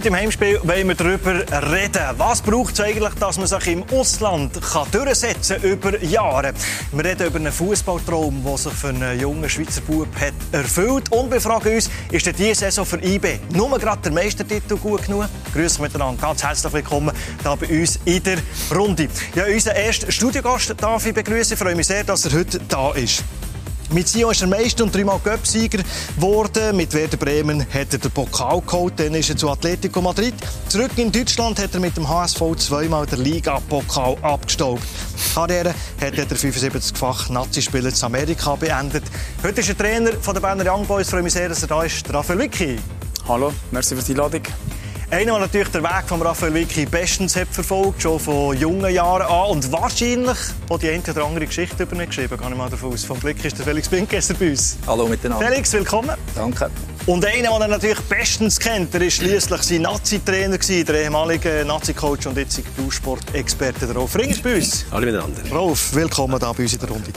Heute im Heimspiel wollen wir darüber reden. Was braucht es eigentlich, dass man sich im Ausland kann durchsetzen kann über Jahre? Wir reden über einen Fußballtraum, der sich für einen jungen Schweizer Bub hat erfüllt. Und wir fragen uns, ist denn diese Saison für IB nur gerade der Meistertitel gut genug? Grüße miteinander, ganz herzlich willkommen hier bei uns in der Runde. Ja, unseren ersten Studiogast darf ich begrüßen. Ich freue mich sehr, dass er heute da ist. Mit Sion ist er Meister und dreimal Göpsieger geworden. Mit Werder Bremen hat er den Pokal geholt. Dann ist er zu Atletico Madrid. Zurück in Deutschland hat er mit dem HSV zweimal den Liga-Pokal abgestaubt. Karriere hat er 75-fach Nazi-Spieler zu Amerika beendet. Heute ist er Trainer von der Berner Young Boys. Ich freue mich sehr, dass er da ist. Raphael Vicky. Hallo, merci für die Einladung. Einer, der natürlich den Weg von Raphael Vicky bestens hat verfolgt, schon von jungen Jahren an und wahrscheinlich auch die eine oder andere Geschichte über ihn geschrieben, gehe ich mal davon aus. Vom Blick ist der Felix Binkesser bei uns. Hallo miteinander. Felix, willkommen. Danke. Und einer, den er natürlich bestens kennt, der ist schließlich sein Nazi-Trainer der ehemalige Nazi-Coach und jetzt Du-Sport-Experte Rolf Ring ist bei uns. Hallo miteinander. Rolf, willkommen hier bei uns in der Runde.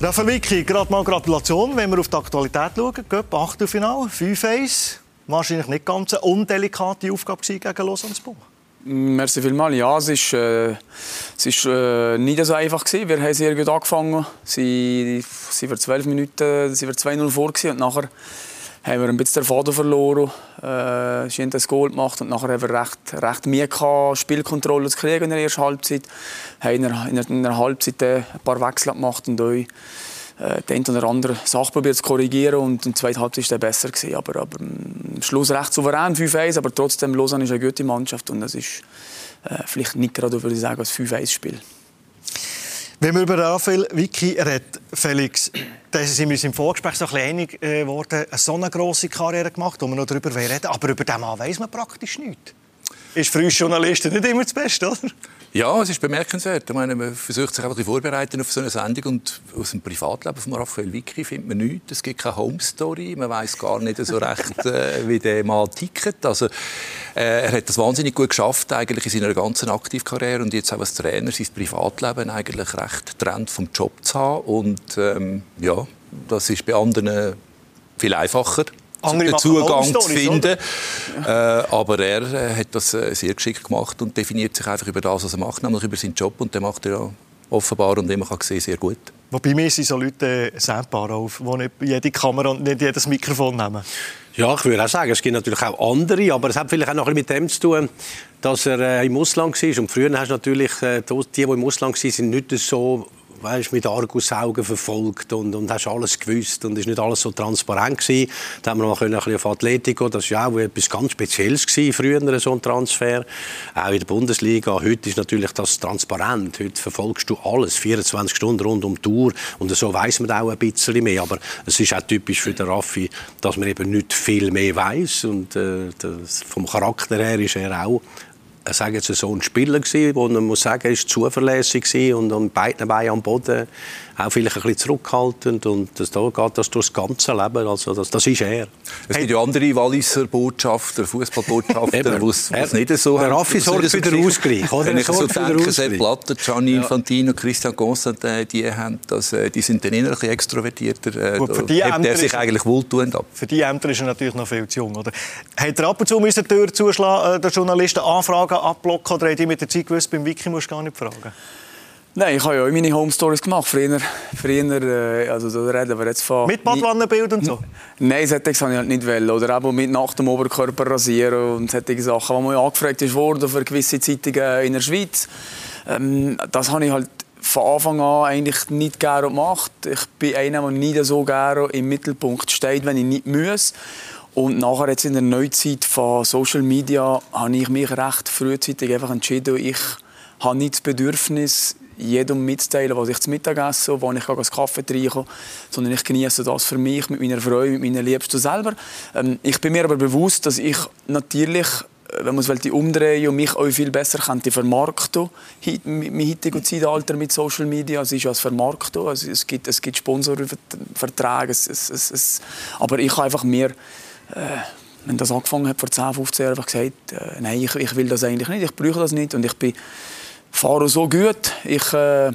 Raphael Vicky, gerade mal Gratulation, wenn wir auf die Aktualität schauen. Göpp, Achtelfinale, 5-1 wahrscheinlich nicht ganz eine undelikate Aufgabe gegen Lausanne-Sport. Merci vielmals. Ja, es ist, äh, es ist äh, nicht so einfach gewesen. Wir haben sehr gut angefangen. Sie, sie waren 12 Minuten, sie waren 2-0 vor gewesen. und nachher haben wir ein bisschen den Faden verloren. Äh, haben das Goal gemacht und nachher haben wir recht, recht Mühe gehabt, Spielkontrolle zu kriegen in der ersten Halbzeit. Wir haben in der, in der Halbzeit ein paar Wechsel gemacht und euch äh, den oder andere Sache probiert zu korrigieren und der zweiten Halbzeit war es besser gewesen. Aber, aber am Schluss recht souverän 5-1, aber trotzdem Lausanne ist eine gute Mannschaft und das ist äh, vielleicht nicht gerade, würde ich sagen, als 5-1-Spiel. Wenn wir über Raphael Vicky reden, Felix, da sind wir im Vorgespräch so ein bisschen einig äh, geworden, eine so eine grosse Karriere gemacht, wo wir noch darüber reden aber über den Mann weiss man praktisch nichts. Ist für uns Journalisten nicht immer das Beste, oder? Ja, es ist bemerkenswert. Ich meine, man versucht sich einfach vorbereiten auf so eine Sendung und aus dem Privatleben von Raphael Vicky findet man nichts. Es gibt keine Home Story. Man weiß gar nicht so recht, äh, wie der mal tickt. Also, äh, er hat das wahnsinnig gut geschafft eigentlich in seiner ganzen Aktivkarriere und jetzt auch als Trainer sein Privatleben eigentlich recht trennt vom Job zu haben. Und ähm, ja, das ist bei anderen viel einfacher den Zugang zu finden. Äh, aber er äh, hat das äh, sehr geschickt gemacht und definiert sich einfach über das, was er macht, nämlich über seinen Job. Und den macht er ja offenbar und wie man kann sehen, sehr gut. Wobei mir sind so Leute äh, sendbar auf, die nicht jede Kamera und nicht jedes Mikrofon nehmen. Ja, ich würde auch sagen, es gibt natürlich auch andere, aber es hat vielleicht auch noch mit dem zu tun, dass er äh, im Ausland war. Und früher hast du natürlich äh, die, die im Ausland waren, sind nicht so weißt, mit Argusaugen verfolgt und, und hast alles gewusst und ist nicht alles so transparent gewesen. Da haben wir noch ein bisschen auf Atletico, das war auch etwas ganz Spezielles gewesen, früher so ein Transfer, auch in der Bundesliga. Heute ist natürlich das transparent. Heute verfolgst du alles, 24 Stunden rund um die Tour und so weiß man auch ein bisschen mehr. Aber es ist auch typisch für den Raffi, dass man eben nicht viel mehr weiß und äh, das, vom Charakter her ist er auch äh, sage jetzt so ein Spieler gewesen, wo man muss sagen, ist zuverlässig und an beiden Beinen am Boden auch vielleicht ein bisschen zurückhaltend und das, da geht das durch das ganze Leben, also das, das ist er. Es gibt ja andere Walliser Botschafter, Fußballbotschafter, wo es nicht so Der Raffi sorgt für den Ausgleich. Wenn ich so denke, Sepp Blatter, Gianni ja. Infantino, Christian Constantin, die, haben das, äh, die sind dann innerlich extrovertierter. Äh, Gut, für die Ämter der sich eigentlich wohltuend ab. Für die Ämter ist er natürlich noch viel zu jung. Oder? Hat er ab und zu müssen die Tür zuschlagen, äh, der Journalisten Anfragen abblocken oder hat er mit der Zeit gewusst, beim Wiki musst du gar nicht fragen? Nein, ich habe ja auch meine Home Stories gemacht. Früher, früher äh, also da reden wir jetzt von... Mit Badwannenbild und so? Nein, solche habe ich halt nicht wollen. Oder eben mit nach dem Oberkörper rasieren und solche Sachen, wo man angefragt ist worden für gewisse Zeitungen in der Schweiz. Ähm, das habe ich halt von Anfang an eigentlich nicht gerne gemacht. Ich bin einer, der nicht so gerne im Mittelpunkt steht, wenn ich nicht muss. Und nachher jetzt in der Neuzeit von Social Media habe ich mich recht frühzeitig einfach entschieden, ich habe nicht das Bedürfnis, jedem mitzuteilen, was ich zu Mittag esse, wo ich einen Kaffee trinke, sondern ich genieße das für mich, mit meiner Freude, mit meiner Liebsten selber. Ähm, ich bin mir aber bewusst, dass ich natürlich äh, wenn man es umdrehen und mich auch viel besser könnte vermarkten im heutigen Zeitalter mit Social Media. Es ist ja das Vermarkten. Also es gibt, es gibt Sponsorverträge. Es, es, es, aber ich habe einfach mir, äh, wenn das angefangen hat vor 10, 15 Jahren, einfach gesagt, äh, nein, ich, ich will das eigentlich nicht, ich brauche das nicht und ich bin fahre so gut. Ich äh,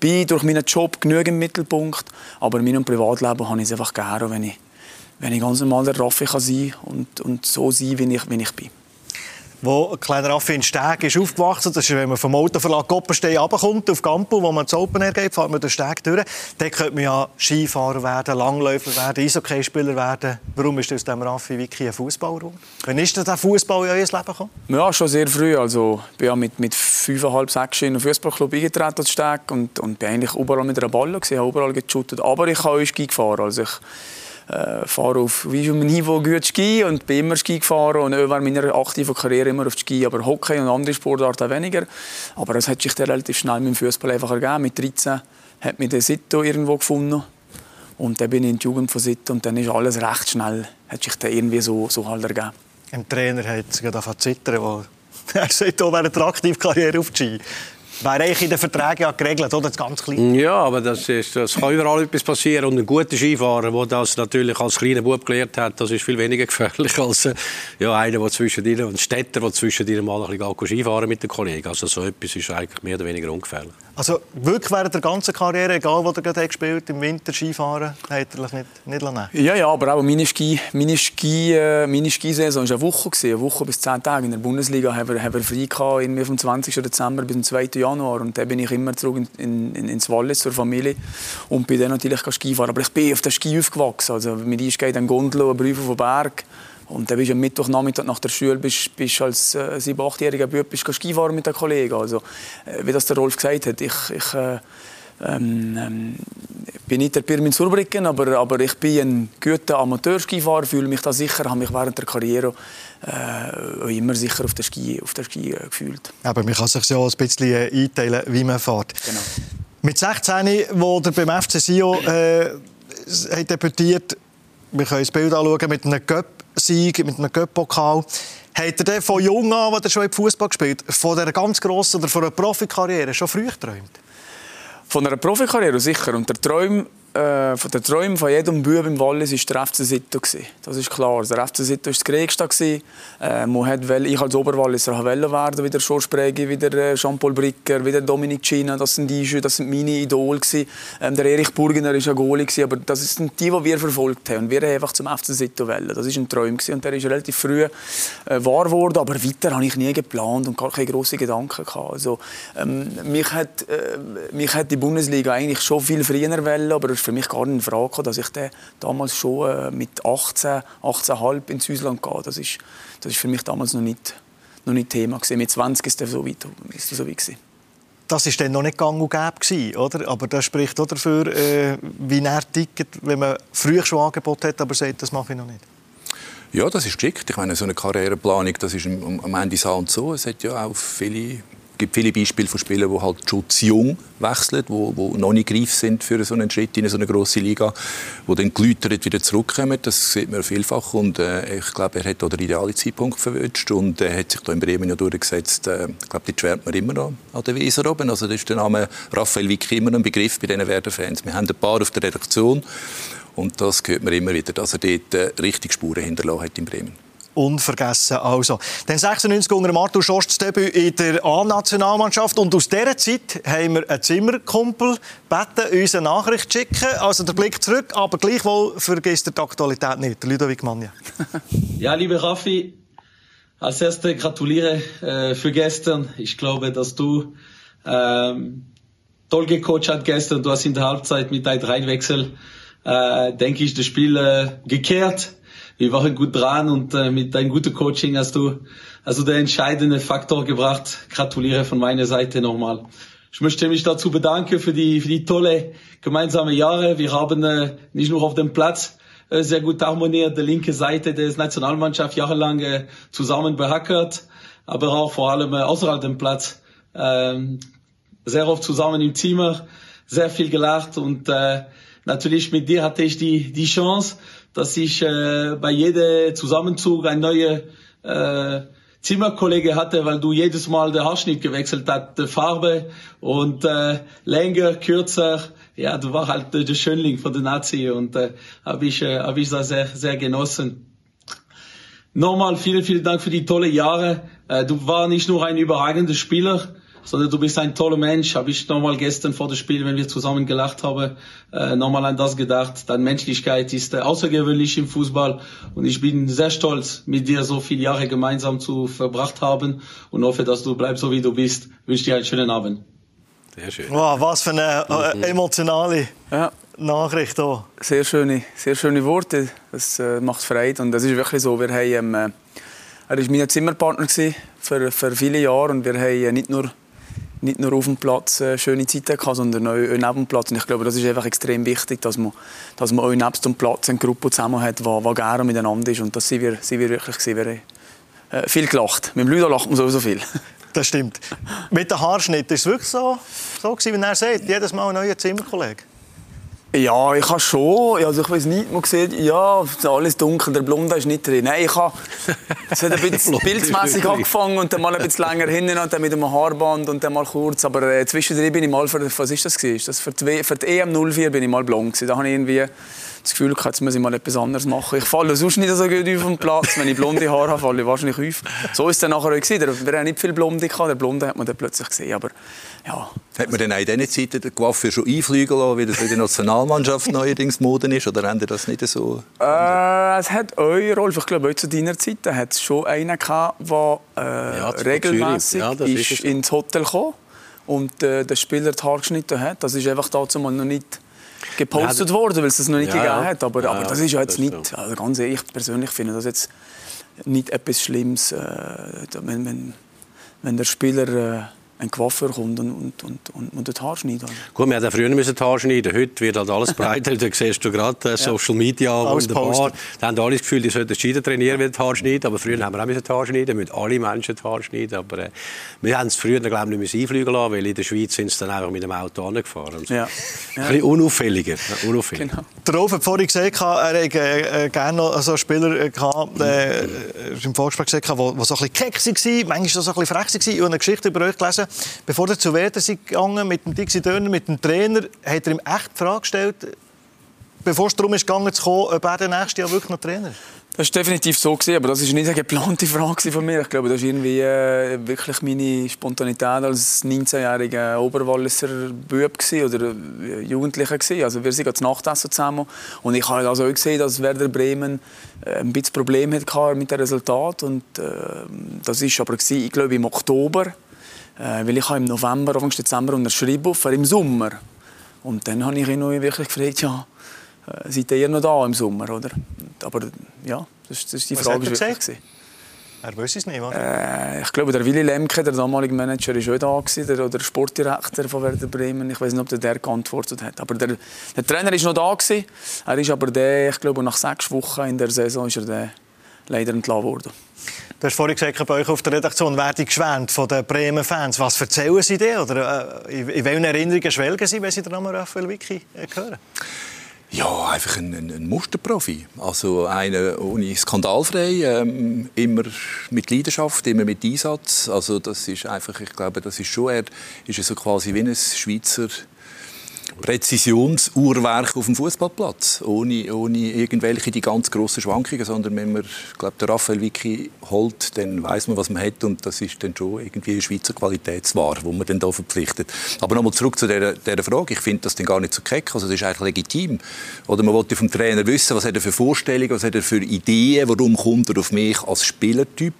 bin durch meinen Job genügend im Mittelpunkt, aber in meinem Privatleben habe ich es einfach gerne, wenn ich, wenn ich ganz normal der Raffi kann sein und, und so sein, wie ich, wie ich bin. Wo kleiner Raffi in Steg ist aufgewachsen. Das ist, wenn man vom Autoverlag Koppenstein runterkommt, auf Gampel, wo man zu Open Air geht, fährt man den Steg durch. Dort könnte man ja Skifahrer werden, Langläufer werden, Eishockeyspieler werden. Warum ist aus dem Raffi Wiki ein Fußballer geworden? Wann ist der Fußball in euer Leben gekommen? Ja, schon sehr früh. Also, ich bin ja mit, mit fünfeinhalb, sechs in einen Fußballclub eingetreten Steg und, und bin eigentlich überall mit einer Balle gewesen, habe überall geshootet. Aber ich habe auch Ski gefahren. Also ich, äh, fahre auf wie einem Niveau gut Ski und bin immer Ski gefahren und während meiner aktiven Karriere immer auf Ski, aber Hockey und andere Sportarten weniger. Aber es hat sich dann relativ schnell mit dem Fußball einfach ergeben. Mit 13 hat mich der Sito irgendwo gefunden und dann bin ich in die Jugend von Sito und dann ist alles recht schnell, hat sich dann irgendwie so, so halt ergeben. Im Trainer hat es gerade zu zittern, weil er sagt, oh, wäre eine aktive Karriere auf Ski. Wäre eigentlich in den Verträgen ja geregelt, oder? Das ganz klein. Ja, aber das, ist, das kann überall etwas passieren. Und ein guter Skifahrer, der das natürlich als kleiner Bub gelernt hat, das ist viel weniger gefährlich als äh, ja, einer, der zwischen dir, ein Städter, der zwischen dir mal ein bisschen Skifahren mit den Kollegen. Also so etwas ist eigentlich mehr oder weniger ungefährlich. Also wirklich während der ganzen Karriere, egal wo er gerade gespielt im Winter Skifahren, hat er nicht, nicht lassen? Ja, ja, aber auch meine, Ski, meine, Ski, äh, meine Skisaison war eine Woche. Eine Woche bis zehn Tage. In der Bundesliga haben wir, haben wir frei gehabt, vom 20. Dezember bis zum 2. Januar. Und dann bin ich immer zurück in, in, ins Wallis zur Familie und bin dann natürlich Skifahren. Aber ich bin auf der Ski aufgewachsen. Also mit uns geht ein Gondel, ein Brief auf den Berg. Und dann bist du am Mittwochnachmittag nach der Schule bist, bist als äh, 7-, 8-jähriger Bub bist Skifahren mit den Kollegen. Also, äh, wie das der Rolf gesagt hat, ich, ich äh, ähm, ähm, bin nicht der Pirmin Surbricken, aber, aber ich bin ein guter Amateurskifahrer, fühle mich da sicher, habe mich während der Karriere äh, immer sicher auf der Ski, auf der Ski äh, gefühlt. Aber man kann sich so ein bisschen äh, einteilen, wie man fährt. Genau. Mit 16, wo er beim FC Sio äh, debütiert, wir können das Bild anschauen, mit einem Cup Sieg mit einem Cup-Pokal. Hat er von jung an, als er schon Fußball gespielt von einer ganz grossen oder von einer Profikarriere schon früh geträumt? Von einer Profikarriere sicher. Und der Traum äh, von den Träumen von jedem Bub im Wallis war der FC Sito. Das ist klar. Der FC Sito war das Kriegste. Äh, ich als Oberwalliser wollte werden, wie der George Bregi, wie der äh, Jean-Paul Bricker, wie der Dominik China. Das sind, die, das sind meine Idole. Ähm, der Erich Burgener war ein Goalie. Aber das sind die, die wir verfolgt haben. Und wir haben einfach zum FC Sito wollen. Das war ein Traum. Und der ist relativ früh äh, wahr geworden. Aber weiter habe ich nie geplant und keine grossen Gedanken gehabt. Also, ähm, mich, hat, äh, mich hat die Bundesliga eigentlich schon viel früher wollen, aber für mich gar nicht in Frage gekommen, dass ich damals schon äh, mit 18, 18,5 ins Ausland gehe. Das ist, das ist für mich damals noch nicht, noch nicht Thema gewesen. Mit 20 ist es so weit, ist so weit gewesen. Das war dann noch nicht gang und gäbe, oder? Aber das spricht auch dafür, äh, wie er tickt, wenn man früh schon Angebot hat, aber sagt, das mache ich noch nicht. Ja, das ist geschickt. Ich meine, so eine Karriereplanung, das ist am Ende so und so. Es hat ja auch viele gibt viele Beispiele von Spielern, die halt schon zu jung wechseln, die, die noch nicht greif sind für so einen Schritt in so eine grosse Liga, die dann geläutert wieder zurückkommen. Das sieht man vielfach und äh, ich glaube, er hat auch den idealen Zeitpunkt verwünscht und er äh, hat sich da in Bremen ja durchgesetzt. Äh, ich glaube, die schwärmt man immer noch an der Weser oben. Also das ist der Name Raphael Vicky immer ein Begriff bei diesen Werder-Fans. Wir haben ein paar auf der Redaktion und das hört man immer wieder, dass er dort äh, richtig Spuren hinterlassen hat in Bremen unvergessen. Also, dann 96 unter Arthur Schost das Debüt in der A-Nationalmannschaft. Und aus dieser Zeit haben wir einen Zimmerkumpel gebeten, uns eine Nachricht zu schicken. Also der Blick zurück, aber gleichwohl vergisst er die Aktualität nicht. Ludovic Manja. ja, liebe Raffi, als erstes gratuliere äh, für gestern. Ich glaube, dass du ähm, toll gecoacht hast gestern. Du hast in der Halbzeit mit deinem Reinwechsel, äh, denke ich, das Spiel äh, gekehrt wir waren gut dran und äh, mit deinem guten Coaching hast du also der entscheidende Faktor gebracht. Gratuliere von meiner Seite nochmal. Ich möchte mich dazu bedanken für die für die tolle gemeinsame Jahre. Wir haben äh, nicht nur auf dem Platz äh, sehr gut harmoniert, der linke Seite der Nationalmannschaft jahrelang äh, zusammen behackert, aber auch vor allem äh, außerhalb dem Platz äh, sehr oft zusammen im Zimmer, sehr viel gelacht und äh, natürlich mit dir hatte ich die die Chance dass ich äh, bei jedem Zusammenzug ein neuer äh, Zimmerkollege hatte, weil du jedes Mal der Haarschnitt gewechselt hast, die Farbe und äh, länger, kürzer. Ja, du war halt der Schönling von der Nazi und äh, habe ich, äh, hab ich das sehr, sehr genossen. Nochmal vielen, vielen Dank für die tolle Jahre. Äh, du war nicht nur ein überragender Spieler, sondern du bist ein toller Mensch. Habe ich nochmal gestern vor dem Spiel, wenn wir zusammen gelacht haben, äh, nochmal an das gedacht. Deine Menschlichkeit ist äh, außergewöhnlich im Fußball und ich bin sehr stolz, mit dir so viele Jahre gemeinsam zu verbracht haben und hoffe, dass du bleibst so wie du bist. Ich wünsche dir einen schönen Abend. Sehr schön. Wow, was für eine äh, emotionale ja. Nachricht hier. Sehr schöne, sehr schöne Worte. Das äh, macht Freude und das ist wirklich so. Wir haben, äh, er war mein Zimmerpartner für, für viele Jahre und wir haben nicht nur nicht nur auf dem Platz äh, schöne Zeiten gehabt, sondern auch neben dem Platz. Und ich glaube, das ist einfach extrem wichtig, dass man, dass man auch neben dem Platz eine Gruppe zusammen hat, die, die gerne miteinander ist. Und das sind wir, sind wir wirklich gewesen. Wir äh, viel gelacht. Mit dem Lüder lacht man sowieso viel. Das stimmt. Mit dem Haarschnitt ist es wirklich so, so gewesen, wie er sagt, jedes Mal ein neuer Zimmerkollege? Ja, ich habe schon. Also ich weiß nicht, man sieht, ja, alles dunkel, der Blonde ist nicht drin. Nein, ich habe, es hat ein bisschen bildmäßig angefangen und dann mal ein bisschen länger hinten und dann mit einem Haarband und dann mal kurz. Aber äh, zwischendrin bin ich mal für, was ist das gewesen? Das für, die, für die EM 04 bin ich mal blond gewesen. Da habe ich irgendwie das Gefühl gehabt, jetzt muss ich mal etwas anderes machen. Ich falle sonst nicht so gut auf den Platz. Wenn ich blonde Haare habe, falle ich wahrscheinlich auf. So ist es dann nachher auch gewesen. Wir haben nicht viel Blonde gehabt. Der Blonde hat man dann plötzlich gesehen. Aber, ja. Hat man denn auch in diesen Zeiten den Coiffeur schon einfliegen lassen, wie das in der Nationalmannschaft neuerdings Mode ist? Oder haben Sie das nicht so? Äh, es hat auch, Rolf, ich glaube, auch zu deiner Zeit hat es schon einen gehabt, der äh, ja, regelmäßig ja, ist ins Hotel kam und äh, der Spieler die Haare geschnitten hat. Das ist einfach dazu mal noch nicht gepostet ja, worden, weil es das noch nicht ja, gegeben hat. Aber, aber das ist ja jetzt nicht, also ganz ehrlich, ich persönlich finde das jetzt nicht etwas Schlimmes, äh, wenn, wenn, wenn der Spieler äh, ein Coiffeur kommt und, und, und, und, und das Haar schneidet. Gut, wir hätten früher müssen das Haar schneiden Heute wird halt alles breiter. da siehst du gerade äh, Social Media alles wunderbar. Da haben alle das Gefühl, die sollten Schieden trainieren, wenn das Haar schneiden. Aber früher haben wir auch das Haar schneiden müssen alle Menschen das Haar schneiden. Aber äh, wir haben es früher glaube ich, nicht einfliegen lassen, weil in der Schweiz sind sie dann einfach mit dem Auto angefahren. So. Ja. Ein bisschen unauffälliger. unauffälliger. Genau. Der Rolf hat vorhin gesagt, er hätte äh, gerne noch so einen Spieler äh, gehabt, äh, im Vorgespräch gesagt, der so ein bisschen keck war, manchmal so ein bisschen frech war. Ich habe eine Geschichte über euch gelesen. Bevor er zu Werder gegangen mit dem Dixie Dörner, mit dem Trainer, hat er ihm echt die Frage gestellt, bevor es darum ging, zu kommen, ob er der nächste Jahr wirklich noch Trainer ist. Das war definitiv so, aber das war nicht eine geplante Frage von mir. Ich glaube, das war irgendwie äh, wirklich meine Spontanität als 19-jähriger Oberwalliser Bub oder äh, Jugendlicher. Gewesen. Also wir sind zum Nachtessen zusammen und ich habe also auch gesehen, dass Werder Bremen äh, ein bisschen Probleme hatte mit dem Resultat. Und, äh, das war aber, gewesen, ich glaube, im Oktober. Äh, weil ich habe im November, Anfang Dezember unterschrieben, für im Sommer. Und dann habe ich ihn wirklich gefragt, ja, äh, seid ihr noch da im Sommer, oder? Aber ja, das, das ist die Was Frage. Was hat er? Er weiß es nicht, oder? Äh, ich glaube, der Willy Lemke, der damalige Manager, war auch da, der, der Sportdirektor von Werder Bremen. Ich weiß nicht, ob der, der geantwortet hat. Aber der, der Trainer war noch da. Gewesen. Er ist aber der, ich glaube, nach sechs Wochen in der Saison ist er der leider entlassen worden. Du hast vorhin gesagt, bei euch auf der Redaktion werde geschwärmt von den Bremen-Fans. Was erzählen sie dir? Oder äh, in welchen Erinnerungen schwelgen sie, wenn sie den Namen Raphael Vicky äh, hören? Ja, einfach ein, ein, ein, Musterprofi. Also einer ohne skandalfrei, ähm, immer mit Leidenschaft, immer mit Einsatz. Also das ist einfach, ich glaube, das ist schon, er ist so quasi wie ein Schweizer Präzisionsuhrwerk auf dem Fußballplatz, ohne, ohne irgendwelche die ganz grossen Schwankungen, sondern wenn man, glaube der Raphael Vicky holt, dann weiß man, was man hat und das ist dann schon irgendwie eine Schweizer Qualitätsware, wo man dann da verpflichtet. Aber nochmal zurück zu dieser, dieser Frage. Ich finde das dann gar nicht so keck, also das ist eigentlich legitim. Oder man wollte vom Trainer wissen, was hat er für Vorstellungen, was hat er für Ideen, warum kommt er auf mich als Spielertyp,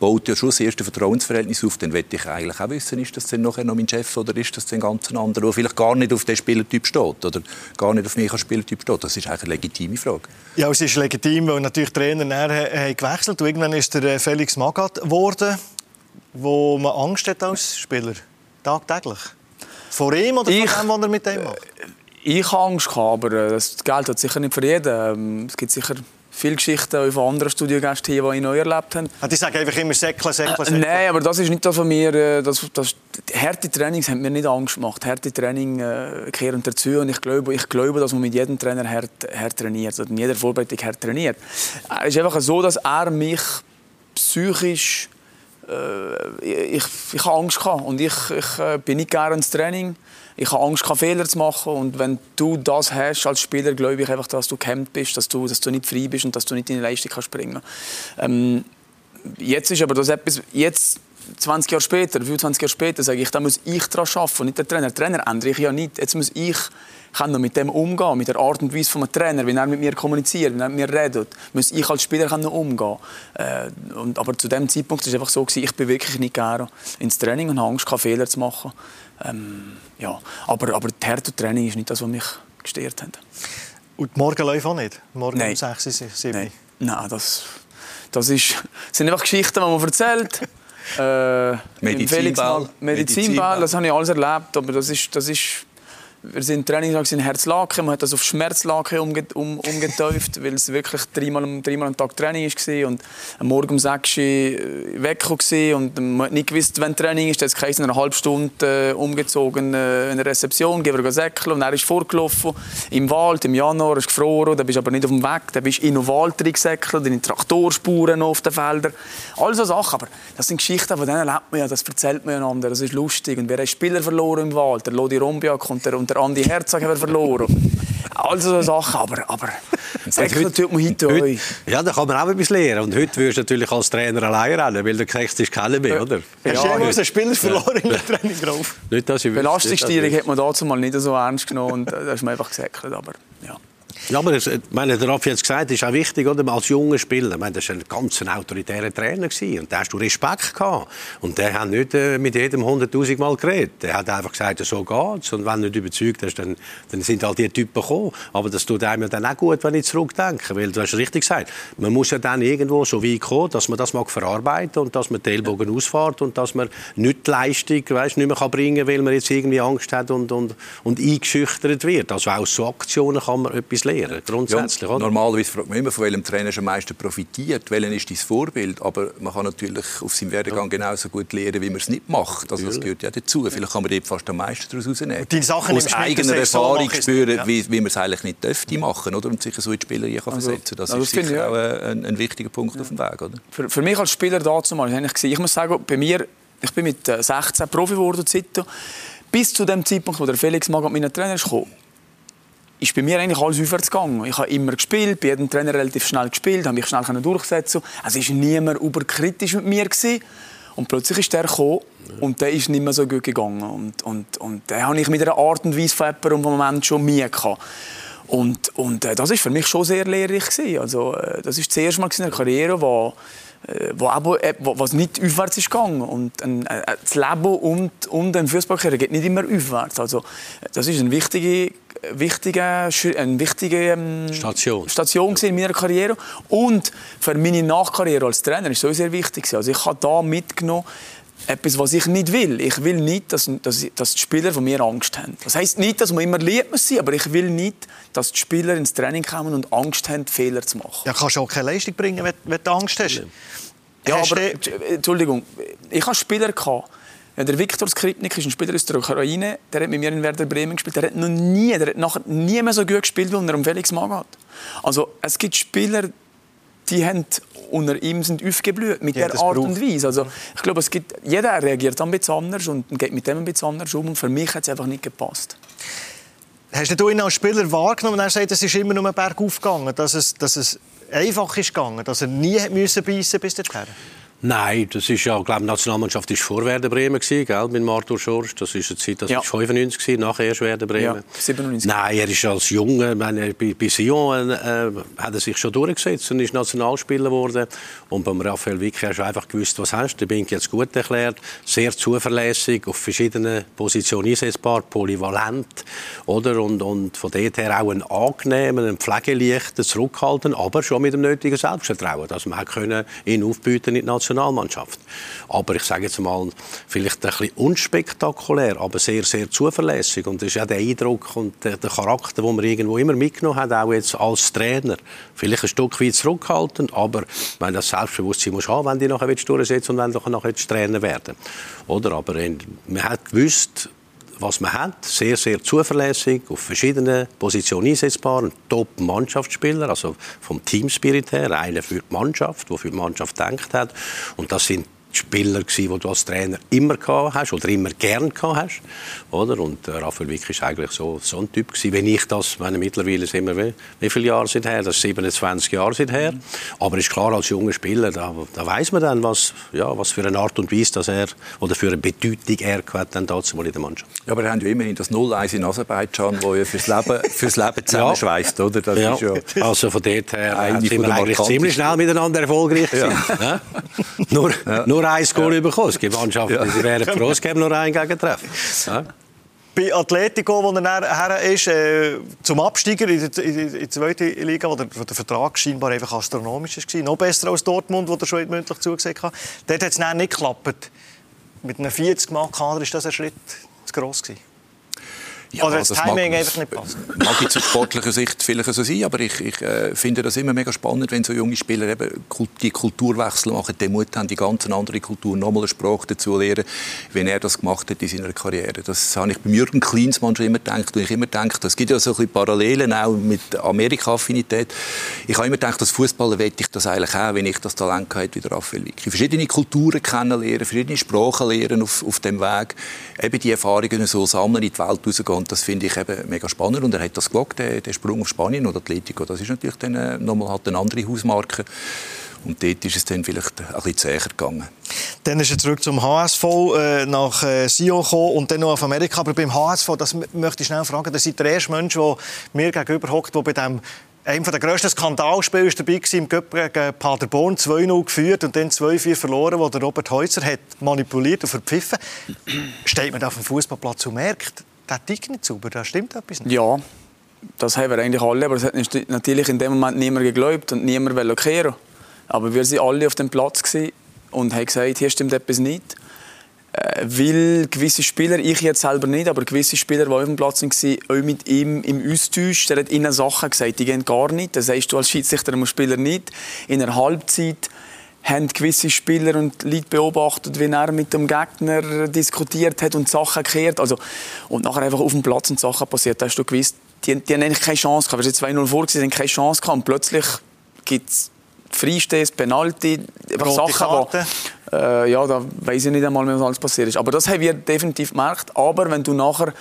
baut ja schon das erste Vertrauensverhältnis auf, dann möchte ich eigentlich auch wissen, ist das denn nachher noch mein Chef oder ist das denn ganz ein anderer, der vielleicht gar nicht auf den Spielertyp steht oder gar nicht auf mich als Spielertyp steht. Das ist eigentlich eine legitime Frage. Ja, es ist legitim, weil natürlich die Trainer nachher gewechselt haben. Irgendwann ist der äh, Felix Magath geworden, wo man Angst hat als Spieler, tagtäglich. Vor ihm oder ich, von dem, was er mit dem macht? Ich habe Angst, aber äh, das Geld hat sicher nicht für jeden. Ähm, es gibt sicher viele Geschichten von anderen Studiogästen hier, die ich neu erlebt habe. Ah, die sagen einfach immer Säckle, Säckle, Säckle. Äh, nein, aber das ist nicht das von mir. Äh, das, das, harte Trainings haben mir nicht Angst gemacht. Harte Training äh, kehren dazu und ich glaube, ich glaube, dass man mit jedem Trainer hart, hart trainiert mit jeder Vorbereitung hart trainiert. Es ist einfach so, dass er mich psychisch äh, ich, ich habe Angst gehabt und ich, ich äh, bin nicht gerne ins Training ich habe Angst, keine Fehler zu machen. Und wenn du das hast als Spieler, glaube ich einfach, dass du gehemmt bist, dass du, dass du nicht frei bist und dass du nicht deine Leistung kannst bringen. Ähm, jetzt ist aber das etwas, jetzt 20 Jahre später, 25 Jahre später, sage ich, da muss ich daran arbeiten nicht der Trainer. Der Trainer ändere ich ja nicht. Jetzt muss ich kann noch mit dem umgehen, mit der Art und Weise vom Trainer, wie er mit mir kommuniziert, wie er mit mir redet, muss ich als Spieler kann noch umgehen. Äh, und, aber zu dem Zeitpunkt war es einfach so, gewesen, ich bin wirklich nicht gerne ins Training und habe Angst, Fehler zu machen. Ähm, ja. aber, aber die Härte Training ist nicht das, was mich gestört hat. Und die Morgenläufe auch nicht? Morgen Nein. um 6, 7? Nein, Nein das, das, ist, das sind einfach Geschichten, die man erzählt. Äh, Medizinball. Medizinball, das habe ich alles erlebt, aber das ist, das ist wir sind Trainingstag in Herzlaken, man hat das auf Schmerzlaken umge um, umgetauft, weil es wirklich dreimal, dreimal am Tag Training war und am Morgen um 6 Uhr äh, weg und man hat nicht gewusst, wann Training ist. Dann hat es eine halbe Stunde äh, umgezogen äh, in der Rezeption, gehen wir säckeln und er ist vorgelaufen. Im Wald im Januar, ist gefroren, dann bist aber nicht auf dem Weg, dann bist in den Wald gesäckelt, in Traktorspuren auf den Feldern, all so Sachen, aber das sind Geschichten, von denen lebt man ja, das erzählt man einander, das ist lustig. Und wer hat Spieler verloren im Wald, der Lodi Rombiak und der, und der Andi Herzog haben wir verloren. Also so Sachen, aber, aber Säckler tut man heute, heute Ja, da kann man auch etwas lernen. Und heute wirst du natürlich als Trainer allein rennen, weil der kriegst ist keiner mehr, oder? Ja, Hast du jemals einen Spieler verloren in der Training drauf? Nicht, dass ich Belastungssteuerung hat man dazu mal nicht so ernst genommen und äh, da ist man einfach gesäckelt, aber ja. Ja, aber das, meine, der Raffi hat es gesagt, ist auch wichtig, oder? als junger Spieler. Ich meine, das war ein ganz autoritärer Trainer. Gewesen. Und da hast du Respekt gehabt. Und der hat nicht äh, mit jedem hunderttausend Mal geredet. Der hat einfach gesagt, so geht's. Und wenn du nicht überzeugt hast, dann, dann sind halt die Typen gekommen. Aber das tut einem dann auch gut, wenn ich zurückdenke. Weil du hast richtig gesagt, man muss ja dann irgendwo so weit kommen, dass man das mag verarbeiten und dass man die Ellbogen ja. ausfährt und dass man nicht die Leistung weißt, nicht mehr kann bringen kann, weil man jetzt irgendwie Angst hat und, und, und eingeschüchtert wird. Also auch so Aktionen kann man etwas lernen lernen, grundsätzlich. Ja, normalerweise fragt man immer, von welchem Trainer am meisten profitiert, welchen ist dein Vorbild, aber man kann natürlich auf seinem Werdegang ja. genauso gut lernen, wie man es nicht macht. Also das gehört ja dazu. Vielleicht kann man dort fast am meisten daraus rausnehmen. Die Sachen Aus eigener Erfahrung so spüren, ja. wie, wie man es eigentlich nicht dürfte machen, oder? Und sich so in die Spieler kann also, versetzen. Das also ist sicher ja. auch ein, ein, wichtiger Punkt auf dem Weg, oder? Für, für mich als Spieler dazu mal, ich muss sagen, bei mir, ich bin mit 16 äh, Profi geworden, bis zu dem Zeitpunkt, wo der Felix Magath mein Trainer ist ist bei mir eigentlich alles aufwärts gegangen. Ich habe immer gespielt, bei jedem Trainer relativ schnell gespielt, habe mich schnell durchsetzen. Also war niemand überkritisch mit mir gewesen. Und plötzlich ist der gekommen und der ist nicht mehr so gut gegangen. Und, und, und den habe ich mit einer Art und Weise von jemandem im Moment schon Mühe gehabt. Und, und äh, das war für mich schon sehr lehrreich gewesen. Also, äh, das ist das erste Mal in der Karriere, wo, äh, wo, wo was nicht aufwärts ist gegangen. Und äh, das Leben und, und ein Fußballkarriere geht nicht immer aufwärts. Also, das ist eine wichtige wichtige, eine wichtige ähm, Station, Station in meiner Karriere. Und für meine Nachkarriere als Trainer ist es sehr wichtig. Also ich habe da mitgenommen, etwas, was ich nicht will. Ich will nicht, dass, dass, dass die Spieler von mir Angst haben. Das heisst nicht, dass man immer lieb muss sein, aber ich will nicht, dass die Spieler ins Training kommen und Angst haben, Fehler zu machen. Ja, kannst du auch keine Leistung bringen, wenn, wenn du Angst hast. Ja, hast aber, Entschuldigung, ich hatte Spieler, gehabt, ja, der Viktor Skripnik ist ein Spieler aus der Ukraine, der hat mit mir in Werder Bremen gespielt. Der hat noch nie, der hat nachher nie mehr so gut gespielt, wie er um Felix Magath hat. Also es gibt Spieler, die haben unter ihm sind aufgeblüht mit ja, der Art braucht. und Weise. Also ich glaube, es gibt, jeder reagiert ein bisschen anders und geht mit dem ein bisschen anders um. Und für mich hat es einfach nicht gepasst. Hast du ihn als Spieler wahrgenommen? Er sagt, es ist immer nur bergauf gegangen, dass es, dass es einfach ist gegangen, dass er nie beißen musste bis dorthin. Nein, das ist ja, glaube die Nationalmannschaft war vor Werder Bremen gewesen, gell, mit Arthur Schorsch. Das ist eine Zeit, das ja. ist 95 gewesen, nachher erst Werder Bremen. Ja, 97. Nein, er ist als Junge, meine, bei, bei Sion äh, hat er sich schon durchgesetzt und ist Nationalspieler geworden. Und beim Raphael Vicky hast du einfach gewusst, was hast. du. Der bin jetzt gut erklärt, sehr zuverlässig, auf verschiedenen Positionen einsetzbar, polyvalent, oder? Und, und von dort her auch ein angenehmer, ein pflegeleichter, zurückhaltend, aber schon mit dem nötigen Selbstvertrauen, dass man können ihn aufbieten in die Nationalmannschaft Nationalmannschaft. Aber ich sage jetzt mal, vielleicht ein bisschen unspektakulär, aber sehr, sehr zuverlässig. Und das ist ja der Eindruck und der, Charakter, den man irgendwo immer mitgenommen hat, auch jetzt als Trainer. Vielleicht ein Stück weit zurückhaltend, aber wenn das Selbstbewusstsein muss haben, wenn du nachher durchsetzen und wenn du nachher Trainer werden Oder? Aber man hat gewusst, was man hat. Sehr, sehr zuverlässig, auf verschiedenen Positionen einsetzbar. Ein Top-Mannschaftsspieler, also vom Teamspirit her. Einer für die Mannschaft, der für die Mannschaft denkt hat. Und das sind Spieler gewesen, die du als Trainer immer gehabt hast oder immer gern gehabt hast, oder? Und äh, Raphael Wick ist eigentlich so, so ein Typ gewesen, wenn ich das, meine mittlerweile sind wir, wie, wie viele Jahre sind her? Das ist 27 Jahre sind her. Aber ist klar, als junger Spieler, da, da weiß man dann, was, ja, was für eine Art und Weise, dass er oder für eine Bedeutung er hat dann dazu in der Mannschaft. Ja, aber wir haben ja immerhin das 0-1 in Aserbaidschan, wo ja fürs Leben, fürs Leben zusammenschweißt, oder? Das ja. Ist ja also von dort her sind wir eigentlich ziemlich schnell miteinander erfolgreich ja. ja? nur, ja. Nur ein Goal ja. bekommen. Es gibt Mannschaften, die wären froh, es gäbe nur einen Gegentreffen. Ja? Bei Atletico, wo er her ist, äh, zum Absteiger in die zweite Liga, wo der, wo der Vertrag scheinbar einfach astronomisch war, noch besser als Dortmund, wo er schon mündlich zugesagt hat. Dort hat es nicht geklappt. Mit einem 40-Mann-Kader ist das ein Schritt zu gross gewesen. Ja, Oder das, das Timing mag, einfach nicht passt. Mag jetzt aus sportlicher Sicht vielleicht so sein, aber ich, ich äh, finde das immer mega spannend, wenn so junge Spieler eben die Kulturwechsel machen, den Mut haben, die ganz andere Kultur, nochmal eine Sprache dazu lernen, wenn er das gemacht hat in seiner Karriere. Das habe ich bei Jürgen Klinsmann schon immer gedacht. Und ich immer gedacht, es gibt ja so ein bisschen Parallelen auch mit Amerika-Affinität. Ich habe immer gedacht, als Fußballer wette ich das eigentlich auch, wenn ich das Talent habe wie der Raphael Vicky. Verschiedene Kulturen kennenlernen, verschiedene Sprachen lernen auf, auf dem Weg, eben die Erfahrungen so sammeln, in die Welt rausgehen und das finde ich eben mega spannend. Und er hat das gewagt, der, der Sprung auf Spanien oder Atletico. Das ist natürlich dann äh, nochmal halt eine andere Hausmarke. Und dort ist es dann vielleicht ein bisschen zäher gegangen. Dann ist er zurück zum HSV, äh, nach äh, Sion gekommen und dann noch auf Amerika. Aber beim HSV, das möchte ich schnell fragen, das ist der erste Mensch, der mir gegenüber hockt, der bei dem einem der grössten Skandalspiele war dabei im Cup gegen Paderborn, 2-0 geführt und dann 2-4 verloren, wo der Robert Heutzer hat manipuliert und verpfiffen. Steht man da auf dem Fußballplatz und merkt, der Tick nicht sauber, da stimmt etwas nicht. Ja, das haben wir eigentlich alle, aber es hat natürlich in dem Moment niemand geglaubt und niemand wollte kehren. Aber wir waren alle auf dem Platz und haben gesagt, hier stimmt etwas nicht. Äh, weil gewisse Spieler, ich jetzt selber nicht, aber gewisse Spieler, die auf dem Platz waren, auch mit ihm im Austausch, der hat ihnen Sachen gesagt, die gehen gar nicht. Das sagst du als Schiedsrichter dem Spieler nicht. In einer Halbzeit haben gewisse Spieler und Leute beobachtet, wie er mit dem Gegner diskutiert hat und Sachen gekehrt. Also, und nachher einfach auf dem Platz und Sachen passiert. Da hast du gewusst, die, die haben eigentlich keine Chance gehabt. Wir sind 2-0 vor, sie haben keine Chance gehabt. Und plötzlich gibt es Freistöße, Penalty, einfach Sachen, wo, äh, ja, da weiß ich nicht einmal, was alles passiert ist. Aber das haben wir definitiv gemerkt. Aber wenn du nachher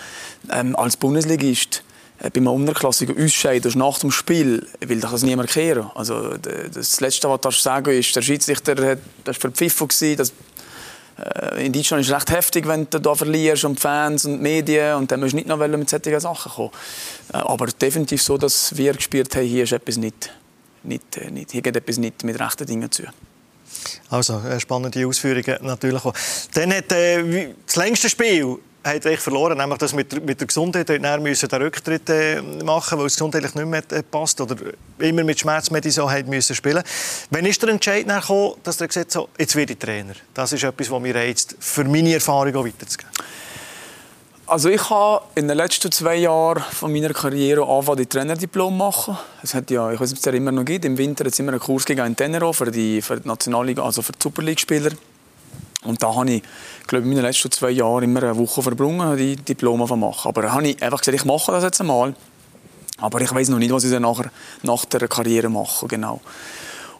ähm, als Bundesligist bei einem Unterklassiker ausscheidest nach dem Spiel, will dich das niemand kehren. Also das Letzte, was du sagen ist, der Schiedsrichter hat, war verpfiffen das äh, in Deutschland ist es recht heftig, wenn du da verlierst und Fans und Medien und dann musst du nicht noch mit solchen Sachen kommen. Äh, aber definitiv so, dass wir gespürt haben, hier ist etwas nicht, nicht, nicht hier geht etwas nicht mit rechten Dingen zu. Also, spannende Ausführungen natürlich. Dann hat äh, das längste Spiel hat echt verloren, nämlich dass mit, mit der Gesundheit müssen den Rücktritt äh, machen, weil es gesundheitlich nicht mehr äh, passt oder immer mit Schmerzmedizin hat müssen spielen. Wann ist der Entscheid gekommen, dass er gesagt hat, jetzt werde ich Trainer? Das ist etwas, was mir reizt, für meine Erfahrung auch weiterzugeben. Also ich habe in den letzten zwei Jahren von meiner Karriere angefangen, die Trainerdiplom machen. Es hat ja, ich weiß nicht, ob es immer noch gibt. Im Winter hat immer einen Kurs gegeben in Tenero für die, für die Nationalliga, also für die Superliga-Spieler. Und da habe ich, glaube ich, in meinen letzten zwei Jahren immer eine Woche verbrungen, die Diplome zu machen. Aber da habe ich einfach gesagt, ich mache das jetzt einmal. Aber ich weiß noch nicht, was ich dann nachher, nach der Karriere mache, genau.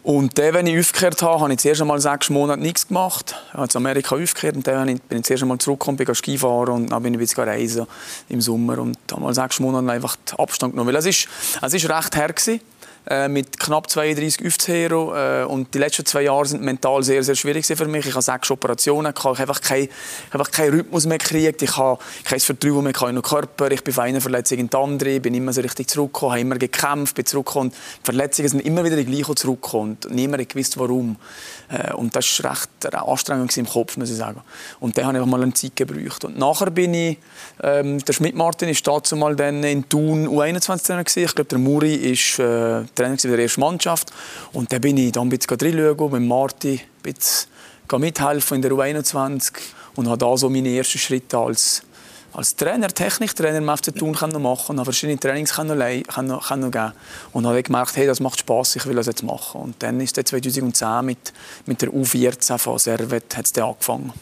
Und dann, wenn ich aufgekehrt habe, habe ich zuerst einmal sechs Monate nichts gemacht. Ich habe in Amerika aufgekehrt und dann bin ich zuerst einmal zurückgekommen, bin Skifahren und dann bin ich wieder reisen im Sommer und habe mal sechs Monate einfach Abstand genommen. Weil es ist, ist recht her gewesen. Äh, mit knapp 32 Aufzehro. Äh, und die letzten zwei Jahre sind mental sehr, sehr schwierig für mich. Ich habe sechs Operationen, ich habe einfach keinen einfach keinen Rhythmus mehr gekriegt. Ich habe kein Vertrauen mehr in den Körper. Ich bin von einer Verletzung in die andere, bin immer so richtig zurückgekommen, habe immer gekämpft, bin zurückgekommen. Die Verletzungen sind immer wieder die gleichen zurückgekommen und niemand gewusst, warum. Äh, und das war recht anstrengend im Kopf, muss ich sagen. Und dann habe ich mal eine Zeit gebraucht. Und nachher bin ich, ähm, der Schmidt-Martin ist dazu dann in Thun U21-Trainer Ich glaube, der Muri ist äh, Trainer der ersten Mannschaft. Und dann bin ich dann ein bisschen reinschauen, mit Marti ein bisschen mithelfen in der U21 und habe da so meine ersten Schritte als, als Trainer, Techniktrainer im FC Thun machen und verschiedene Trainings können, können, können geben und habe gemerkt, hey, das macht Spaß, ich will das jetzt machen. Und dann ist es 2010 mit, mit der U14 von Servet hat's dann angefangen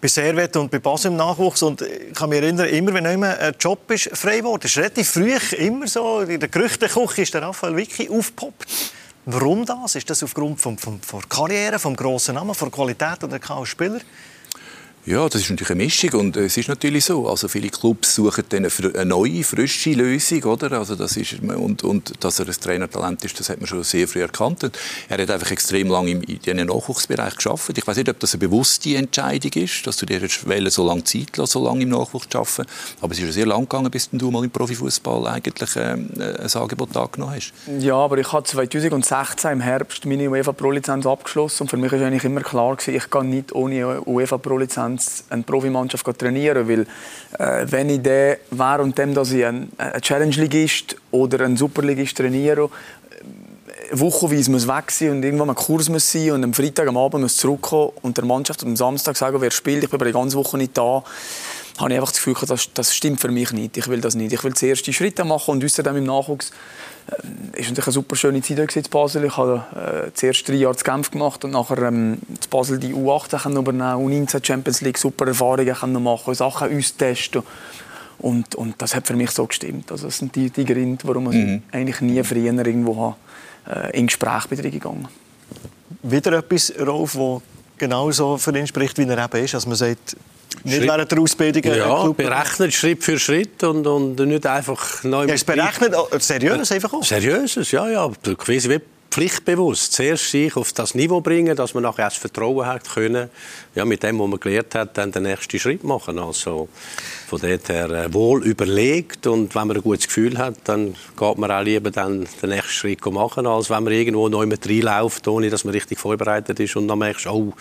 bei Servet und bei Basel im Nachwuchs. Und ich kann mich erinnern, immer wenn immer ein Job ist frei geworden, ist relativ früh immer so, in der Gerüchteküche ist der Raphael Vicky aufgepoppt. Warum das? Ist das aufgrund von, von, von Karriere, vom grossen Namen, von Qualität der Spieler? Ja, das ist natürlich eine Mischung und es ist natürlich so. Also viele Clubs suchen dann eine neue, frische Lösung, oder? Also das ist und, und dass er ein Trainertalent ist, das hat man schon sehr früh erkannt. Und er hat einfach extrem lange in diesem Nachwuchsbereich geschafft. Ich weiß nicht, ob das eine bewusste Entscheidung ist, dass du dir so lange Zeit lässt, so lange im Nachwuchs zu arbeiten. Aber es ist sehr lang gegangen, bis du mal im Profifußball eigentlich ähm, ein Angebot angenommen hast. Ja, aber ich habe 2016 im Herbst meine UEFA Pro Lizenz abgeschlossen und für mich war eigentlich immer klar ich gehe nicht ohne UEFA Pro Lizenz eine Profimannschaft trainieren weil äh, wenn ich der während dem, dass ich ein, ein Challenge-Ligist oder ein Superligist trainiere, äh, wochenweise muss weg sein und irgendwann ein Kurs muss sein und am Freitag am Abend muss zurückkommen und der Mannschaft am Samstag sagen, wer spielt, ich bin aber die ganze Woche nicht da, habe ich einfach das Gefühl, das, das stimmt für mich nicht. Ich will das nicht. Ich will die Schritte machen und außerdem im Nachwuchs ist natürlich eine super schöne Zeit in Basel. Ich habe äh, zuerst drei Jahre zu Genf gemacht und nachher ähm, zu Basel die U18 übernehmen, U19 Champions League, super Erfahrungen können machen, Sachen uns testen. Und, und das hat für mich so gestimmt. Also das sind die, die Gründe, warum ich mhm. eigentlich nie früher irgendwo habe, äh, in Gespräch bin gegangen. Wieder etwas, Rolf, das genauso für ihn spricht, wie er eben ist. Also man sagt, nicht Schritt. während der Ausbildung? Ja, berechnet Schritt für Schritt und, und nicht einfach neu. Ja, es berechnet seriös einfach auch? Seriöses, ja, ja. Quasi wie pflichtbewusst zuerst sich auf das Niveau bringen, dass man nachher das Vertrauen hat können, ja, mit dem, was man gelernt hat, dann den nächsten Schritt machen. Also von dort her äh, wohl überlegt und wenn man ein gutes Gefühl hat, dann geht man auch lieber dann den nächsten Schritt machen, als wenn man irgendwo neu mit reinläuft, ohne dass man richtig vorbereitet ist und dann merkst oh,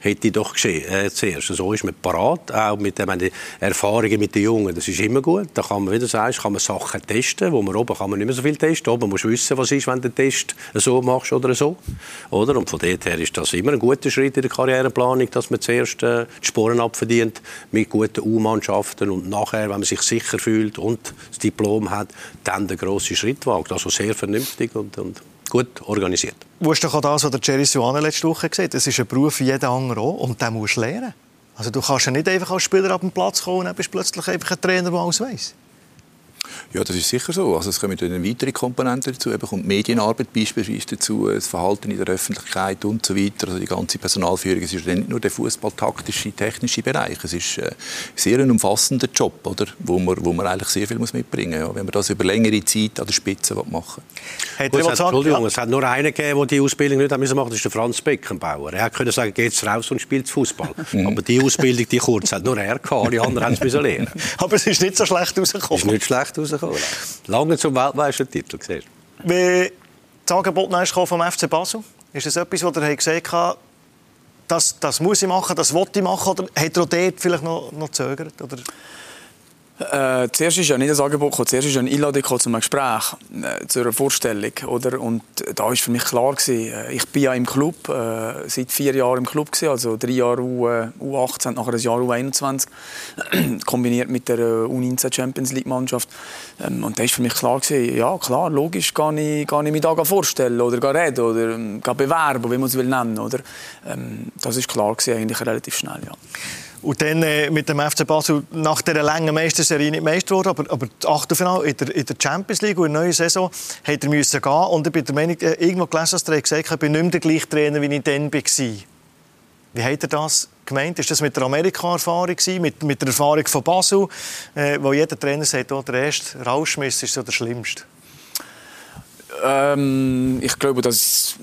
hätte doch geschehen, äh, zuerst. So ist man parat, auch mit den Erfahrungen mit den Jungen, das ist immer gut. Da kann man, wie du sagst, kann man Sachen testen, wo man oben kann man nicht mehr so viel testen, oben musst du wissen, was ist, wenn den Test so machst oder so. Oder? Und von dort her ist das immer ein guter Schritt in der Karriereplanung, dass man zuerst äh, die Sporen abverdient mit guten U-Mannschaften und nachher, wenn man sich sicher fühlt und das Diplom hat, dann den grossen Schritt wagt. Also sehr vernünftig und, und gut organisiert. Du doch auch das, was der Jerry Suane letzte Woche gesagt hat. Das ist ein Beruf wie jeder andere auch und den musst du lernen. Also du kannst ja nicht einfach als Spieler auf den Platz kommen und dann bist plötzlich einfach ein Trainer, der alles weiss. Ja, das ist sicher so. Also es kommen dann weitere Komponenten dazu. Eben kommt Medienarbeit beispielsweise dazu, das Verhalten in der Öffentlichkeit und so weiter. Also die ganze Personalführung. Es ist nicht nur der fußballtaktische, technische Bereich. Es ist äh, sehr ein umfassender Job, oder? Wo man, wo man eigentlich sehr viel muss mitbringen muss, ja, wenn man das über längere Zeit an der Spitze machen will. Gut, es, hat, Entschuldigung, es hat nur einen gegeben, der die Ausbildung nicht machen musste. Das ist der Franz Beckenbauer. Er konnte sagen, geht raus und spielt Fußball. Mhm. Aber die Ausbildung, die kurz, hat nur er gehabt. Die anderen haben es lernen. Aber es ist nicht so schlecht rausgekommen. Es ist nicht schlecht rausgekommen rausgekommen. Lange zum Weltmeistertitel, siehst. Wie das Angebot vom FC Basel, ist das etwas, was ihr gesehen habt, das, das muss ich machen, das wollte ich machen, oder hat er dort vielleicht noch, noch gezögert? Oder? Äh, zuerst ist ja nicht das Angebot gekommen, zuerst ist eine Einladung zu einem Gespräch, äh, zu einer Vorstellung. Oder? Und da war für mich klar, gewesen, äh, ich bin ja im Club, äh, seit vier Jahren im Club, gewesen, also drei Jahre U, äh, U18, nachher ein Jahr U21, kombiniert mit der äh, U19 Champions League Mannschaft. Ähm, und da war für mich klar, gewesen, ja klar, logisch kann ich, kann ich mich da vorstellen oder reden oder ähm, bewerben, wie man es will nennen. Oder? Ähm, das war klar, gewesen, eigentlich relativ schnell. Ja. Und dann äh, mit dem FC Basel nach dieser langen Meisterserie nicht Meister geworden, aber, aber das Achtelfinale in der, in der Champions League und in der neuen Saison hat er müssen gehen. Und ich bin der Meinung, äh, irgendwo gelesen, dass er gesagt hat, ich bin nicht mehr der gleiche Trainer, wie ich dann war. Wie hat er das gemeint? Ist das mit der Amerika-Erfahrung, mit, mit der Erfahrung von Basel, äh, wo jeder Trainer sagt, oh, der erste Rauschmiss ist so der schlimmste? Ähm, ich glaube, dass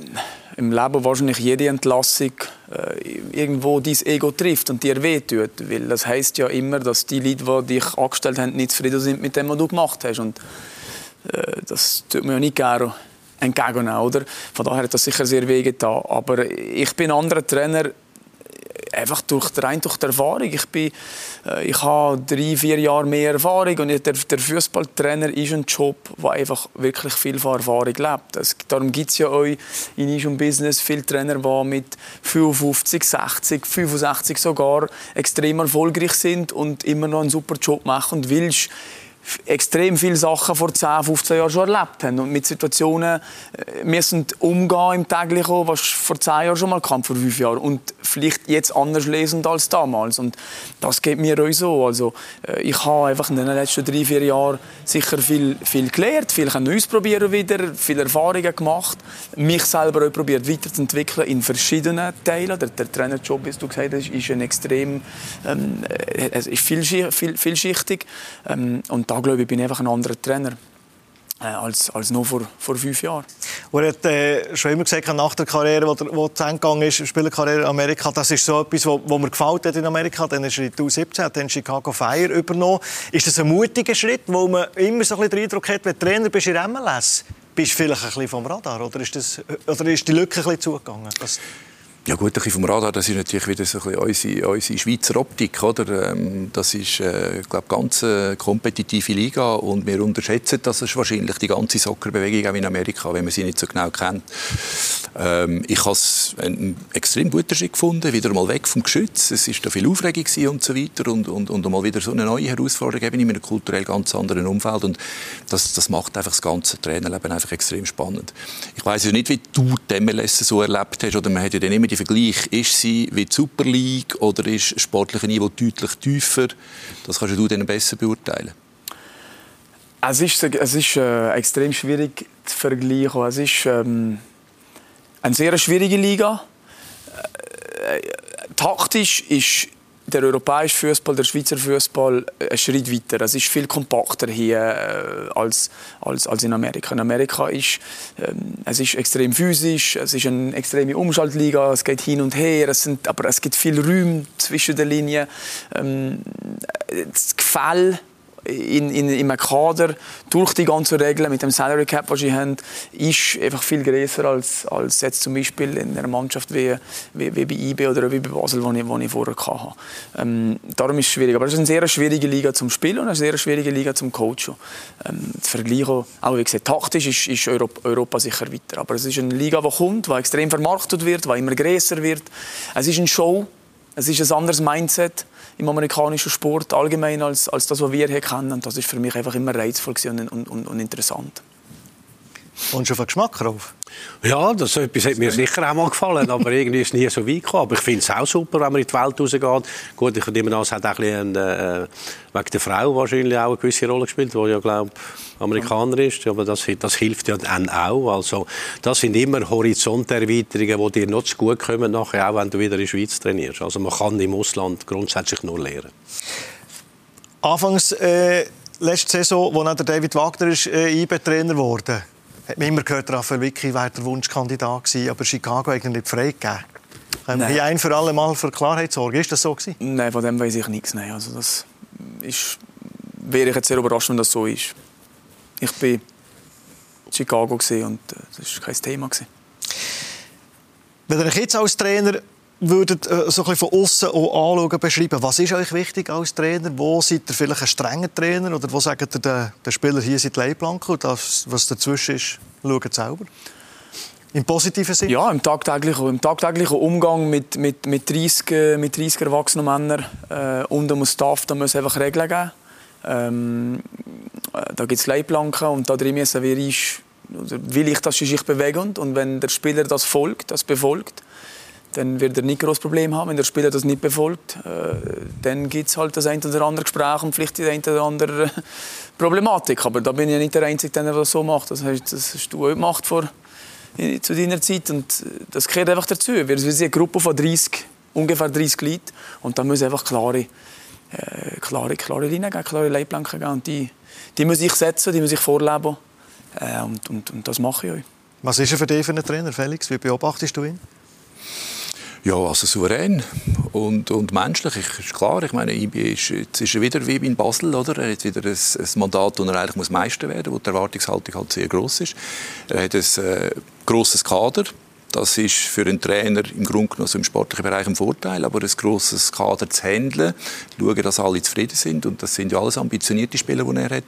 im Leben wahrscheinlich jede Entlassung äh, irgendwo dein Ego trifft und dir wehtut. Weil das heißt ja immer, dass die Leute, die dich angestellt haben, nicht zufrieden sind mit dem, was du gemacht hast. Und äh, das tut mir ja nicht gerne entgegennehmen, oder? Von daher hat das sicher sehr wehgetan. Aber ich bin anderer Trainer, einfach durch, rein durch die Erfahrung. Ich, bin, äh, ich habe drei, vier Jahre mehr Erfahrung und der, der Fußballtrainer ist ein Job, der einfach wirklich viel von Erfahrung lebt. Es, darum gibt es ja auch in unserem Business viele Trainer, die mit 55, 60, 65 sogar extrem erfolgreich sind und immer noch einen super Job machen und willst extrem viele Sachen vor 10, 15 Jahren schon erlebt haben und mit Situationen äh, müssen umgehen im täglichen, was vor 10 Jahren schon mal kam, vor 5 Jahren und vielleicht jetzt anders lesen als damals und das geht mir auch so. Also äh, ich habe einfach in den letzten 3, 4 Jahren sicher viel, viel gelernt, viel ausprobieren wieder, viele Erfahrungen gemacht, mich selber auch probiert weiterzuentwickeln in verschiedenen Teilen. Der, der Trainerjob, wie du gesagt hast, ist ein extrem ähm, äh, ist vielschichtig, vielschichtig ähm, und da glaube ich, bin ich einfach ein anderer Trainer. Äh, als, als noch vor, vor fünf Jahren. Er hat äh, schon immer gesagt, nach der Karriere, die wo zu Ende gegangen ist, Spielerkarriere in Amerika, das ist so etwas, was mir gefällt hat in Amerika. Dann ist er in 2017 hat Chicago Fire übernommen. Ist das ein mutiger Schritt, wo man immer so ein den Eindruck hat, wenn Trainer bist in MLS, bist du vielleicht ein bisschen vom Radar? Oder ist, das, oder ist die Lücke ein bisschen zugegangen? Das ja gut, ein bisschen vom Radar, das ist natürlich wieder so ein bisschen unsere, unsere Schweizer Optik, oder? Ähm, das ist, äh, glaube ganz eine kompetitive Liga und wir unterschätzen das ist wahrscheinlich die ganze Soccerbewegung auch in Amerika, wenn man sie nicht so genau kennt. Ähm, ich habe es einen extrem guten Schritt gefunden, wieder mal weg vom Geschütz. Es ist da viel Aufregung und so weiter und, und, und mal wieder so eine neue Herausforderung eben in einem kulturell ganz anderen Umfeld und das, das macht einfach das ganze Trainerleben einfach extrem spannend. Ich weiß ja nicht, wie du die MLS so erlebt hast oder man hat ja dann immer die Vergleich, ist sie wie die Super League oder ist sportliche Niveau deutlich tiefer? Das kannst du dann besser beurteilen. Es ist, es ist äh, extrem schwierig zu vergleichen. Es ist ähm, eine sehr schwierige Liga. Äh, äh taktisch ist der europäische Fußball, der Schweizer Fußball ein Schritt weiter. Es ist viel kompakter hier äh, als, als, als in Amerika. In Amerika ist ähm, es ist extrem physisch, es ist eine extreme Umschaltliga, es geht hin und her, es sind, aber es gibt viel Räume zwischen den Linien. Ähm, das Gefälle in, in, im Kader durch die ganzen Regeln mit dem Salary Cap, was sie haben, ist einfach viel größer als, als jetzt zum Beispiel in einer Mannschaft wie, wie, wie bei IB oder wie bei Basel, wo ich, ich vorher hatte. Ähm, darum ist es schwierig. Aber es ist eine sehr schwierige Liga zum Spielen und eine sehr schwierige Liga zum Coachen. Ähm, zu vergleichen, auch wie gesagt, taktisch ist, ist Europa, Europa, sicher weiter. Aber es ist eine Liga, die kommt, die extrem vermarktet wird, die immer größer wird. Es ist eine Show, es ist ein anderes Mindset im amerikanischen Sport allgemein als, als das, was wir hier kennen. Und das ist für mich einfach immer reizvoll und, und, und interessant. Und schon von Geschmack drauf? Ja, das etwas hat mir sicher auch mal gefallen, aber irgendwie ist es nie so weit gekommen. Aber ich finde es auch super, wenn man in die Welt rausgeht. Gut, ich nehme an, es hat auch ein äh, wegen der Frau wahrscheinlich auch eine gewisse Rolle gespielt, die ja, glaube Amerikaner ist. Aber das, das hilft ja dann auch. Also, das sind immer Horizonterweiterungen, die dir noch zu gut kommen, nachher, auch wenn du wieder in der Schweiz trainierst. Also man kann im Ausland grundsätzlich nur lernen. Anfangs äh, letzte Saison, wo der David Wagner ist, äh, IB-Trainer wurde hat man immer gehört, Raphael Vicky wäre der Wunschkandidat gewesen, aber Chicago hat ihn nicht freigegeben. Können wir hier ein für alle Mal für Klarheit sorgen? Ist das so gewesen? Nein, von dem weiß ich nichts. Nein. Also das ist, wäre ich jetzt sehr überrascht, wenn das so ist. Ich war in Chicago und äh, das war kein Thema. Wenn ihr euch jetzt als Trainer würdet äh, so ein von außen anschauen, beschreiben, was ist euch wichtig als Trainer? Wo seid ihr vielleicht ein strenger Trainer oder wo sagt ihr, der, der Spieler hier sind Leitplanken und das, was dazwischen ist, schaut selber? Im positiven Sinne? Ja, im tagtäglichen, im tagtäglichen Umgang mit, mit, mit, 30, mit 30 erwachsenen Männern äh, und dem Staff, da muss es einfach Regeln geben. Ähm, da gibt es Leitplanken und da drin müssen wir ist, will ich, dass sie sich bewegen und wenn der Spieler das folgt, das befolgt, dann wird er nicht groß Problem haben. Wenn der Spieler das nicht befolgt, äh, dann gibt es halt das ein oder andere Gespräch und vielleicht die ein oder andere Problematik. Aber da bin ich ja nicht der Einzige, der das so macht. Das, heißt, das hast du auch gemacht vor, zu deiner Zeit und das gehört einfach dazu. Wir sind eine Gruppe von 30, ungefähr 30 Leuten und da muss einfach klare, äh, klare, klare Linien geben, klare Leitplanken geben und die, die muss ich setzen, die muss ich vorleben äh, und, und, und das mache ich auch. Was ist er für dich für einen Trainer, Felix? Wie beobachtest du ihn? Ja, also souverän und, und menschlich. Ich, ist klar, ich meine, IB ist, jetzt ist er wieder wie in Basel, oder? Er hat wieder ein, ein Mandat, wo er eigentlich muss Meister werden muss, wo die Erwartungshaltung halt sehr groß ist. Er hat ein äh, grosses Kader, Das ist für einen Trainer im Grunde genommen im sportlichen Bereich ein Vorteil, aber ein grosses Kader zu handeln, schauen, dass alle zufrieden sind und das sind ja alles ambitionierte Spieler, die er hat.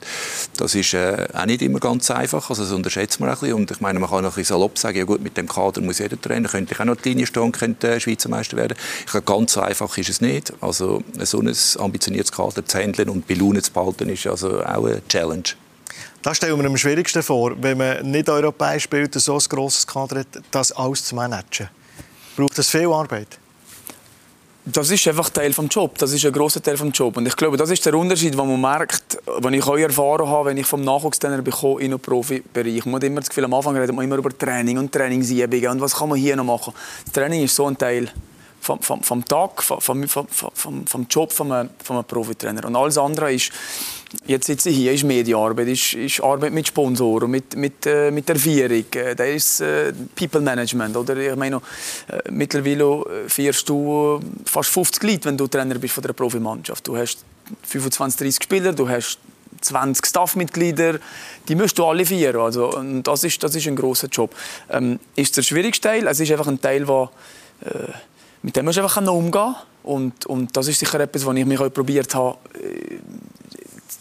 Das ist äh, auch nicht immer ganz einfach, also das unterschätzt man ein bisschen und ich meine, man kann ein bisschen salopp sagen, ja gut, mit dem Kader muss jeder Trainer, könnte ich auch noch die Linie stehen, könnte äh, Schweizer Meister werden. Ich glaube, ganz so einfach ist es nicht. Also so ein ambitioniertes Kader zu handeln und bei Laune zu behalten, ist also auch eine Challenge. Das stellen wir am schwierigsten vor, wenn man nicht europäisch spielt und so ein grosses Kader hat, das alles zu managen. Braucht das viel Arbeit? Das ist einfach Teil des Jobs. Das ist ein großer Teil des Jobs. Und ich glaube, das ist der Unterschied, den man merkt, wenn ich auch erfahren habe, wenn ich vom Nachwuchstrainer bekomme in den Profibereich. Man hat immer das Gefühl, am Anfang redet man immer über Training und Trainingsübungen und was kann man hier noch machen. Das Training ist so ein Teil vom, vom, vom Tag, vom, vom, vom, vom Job von einem, Profitrainer. Und alles andere ist, jetzt sitze ich hier, ist Medienarbeit, ist, ist Arbeit mit Sponsoren, mit, mit, äh, mit der Vierung, äh, da ist äh, People Management. Oder ich meine, äh, mittlerweile führst du fast 50 Leute, wenn du Trainer bist von der Profimannschaft. Du hast 25, 30 Spieler, du hast 20 Staffmitglieder, die musst du alle führen. Also, und das ist, das ist ein großer Job. Ähm, ist der schwierigste Teil? Es ist einfach ein Teil, der äh, mit dem musst du einfach umgehen und, und das ist sicher etwas, was ich mich auch probiert habe äh,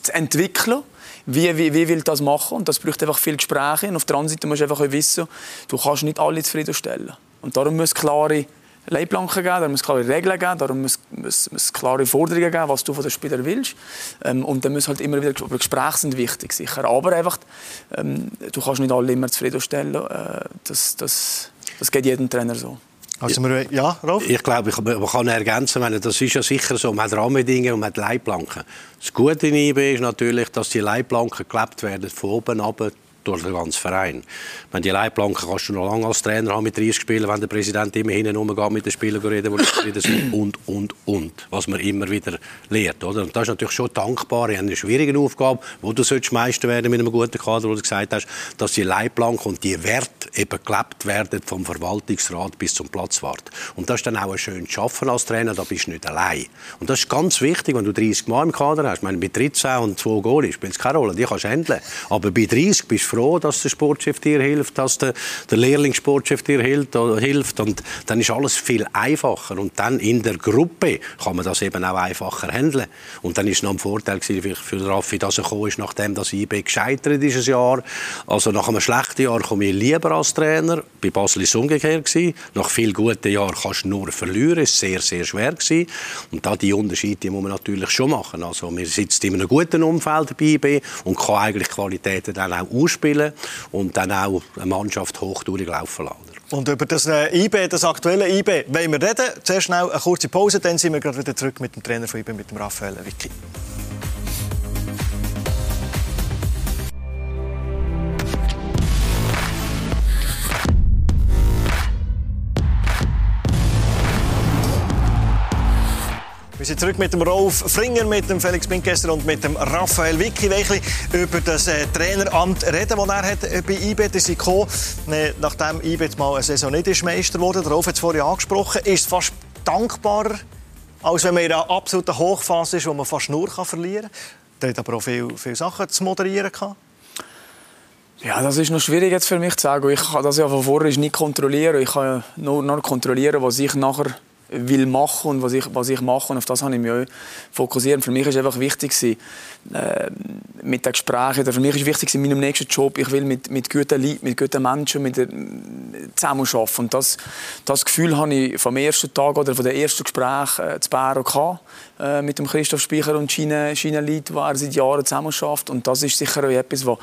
zu entwickeln. Wie, wie, wie will das machen? Und das braucht einfach viel Gespräche. Und auf der anderen Seite musst du einfach wissen, du kannst nicht alle zufriedenstellen. Und darum muss klare Leitplanken geben, darum muss klare Regeln geben, darum muss, muss, muss klare Forderungen geben, was du von den Spielern willst. Ähm, und dann muss halt immer wieder Gespräche sind wichtig, sicher. Aber einfach, ähm, du kannst nicht alle immer zufriedenstellen. Äh, das, das, das geht jedem Trainer so. Also wir, ja, Rolf? Ich glaube, ich, man kann ergänzen, meine, das ist ja sicher so, man hat Rahmenbedingungen und man hat Leitplanken. Das Gute in IB ist natürlich, dass die Leitplanken gelebt werden, von oben ab durch den ganzen Verein. Wenn die Leitplanken kannst du noch lange als Trainer haben mit 30 Spielern, wenn der Präsident immer hin und her mit den Spielern reden, die zufrieden sind und, und, und. Was man immer wieder lehrt. Oder? Und das ist natürlich schon dankbar. Ich habe eine schwierige Aufgabe, wo du sollst Meister werden mit einem guten Kader, wo du gesagt hast, dass die Leitplanken und die Werte eben gelebt werden vom Verwaltungsrat bis zum Platzwart. Und das ist dann auch ein schön Schaffen als Trainer, da bist du nicht allein. Und das ist ganz wichtig, wenn du 30 Mal im Kader hast. Ich meine, bei 13 und 2 Goalies spielt es keine Rolle, die kannst du handeln. Aber bei 30 bist du froh, dass der Sportchef dir hilft, dass der, der Lehrlingssportchef dir hilft, hilft. Und dann ist alles viel einfacher. Und dann in der Gruppe kann man das eben auch einfacher handeln. Und dann ist noch ein Vorteil für Raffi, dass er gekommen ist, nachdem das IB gescheitert ist, ein Jahr. Also nach einem schlechten Jahr komme ich lieber als Trainer. Bei Basel war es umgekehrt. Nach vielen guten Jahren kannst du nur verlieren. Es war sehr, sehr schwer. Gewesen. Und da die Unterschiede die muss man natürlich schon machen. Also wir sitzen in einem guten Umfeld bei IB und kann eigentlich Qualitäten dann auch ausspielen und dann auch eine Mannschaft hoch durchlaufen lassen. Und über das äh, IB, das aktuelle IB, wollen wir reden. Zuerst schnell eine kurze Pause, dann sind wir gerade wieder zurück mit dem Trainer von IB, mit dem Raphael Vicky. Wir sind zurück mit dem Rolf Fringer, mit dem Felix Pinkesser und mit dem Raphael Vicky. Welchli über das äh, Traineramt reden, das er hat äh, bei IB ist gekommen. Äh, nachdem IB jetzt mal eine Saison nicht ist Meister wurde, Rolf hat es vorhin angesprochen, ist es fast dankbarer, als wenn man in einer absoluten Hochphase ist, wo man fast nur kann verlieren kann. Der hat aber auch viele, viele Sachen zu moderieren gehabt. Ja, das ist noch schwierig jetzt für mich zu sagen. Ich kann das ja von vorher nicht kontrollieren. Ich kann nur, nur kontrollieren, was ich nachher will machen und was ich, was ich mache. Und auf das habe ich mich auch fokussiert. Für mich ist einfach wichtig, äh, mit den Gesprächen, für mich ist wichtig in meinem nächsten Job, ich will mit, mit guten Leuten, mit guten Menschen mit der, zusammenarbeiten. Und das, das Gefühl habe ich vom ersten Tag oder von den ersten Gesprächen äh, zu Bären gehabt, äh, mit dem Christoph Speicher und Schiene, Schiene Leute, die seit Jahren zusammenarbeitet. Und das ist sicher auch etwas, was,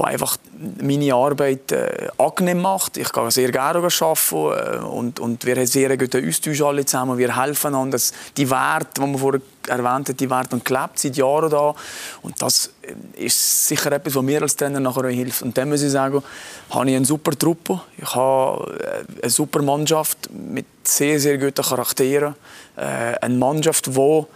einfach meine Arbeit äh, angenehm macht. Ich gehe sehr gerne arbeiten äh, und, und wir haben sehr guten Austausch alle zusammen. Wir helfen einander. Die Werte, die man vorher erwähnt hat, die werden gelebt seit Jahren da. Und das äh, ist sicher etwas, was mir als Trainer nachher hilft. Und dann muss ich sagen, habe ich eine super Truppe. Ich habe eine super Mannschaft mit sehr, sehr guten Charakteren. Äh, eine Mannschaft, die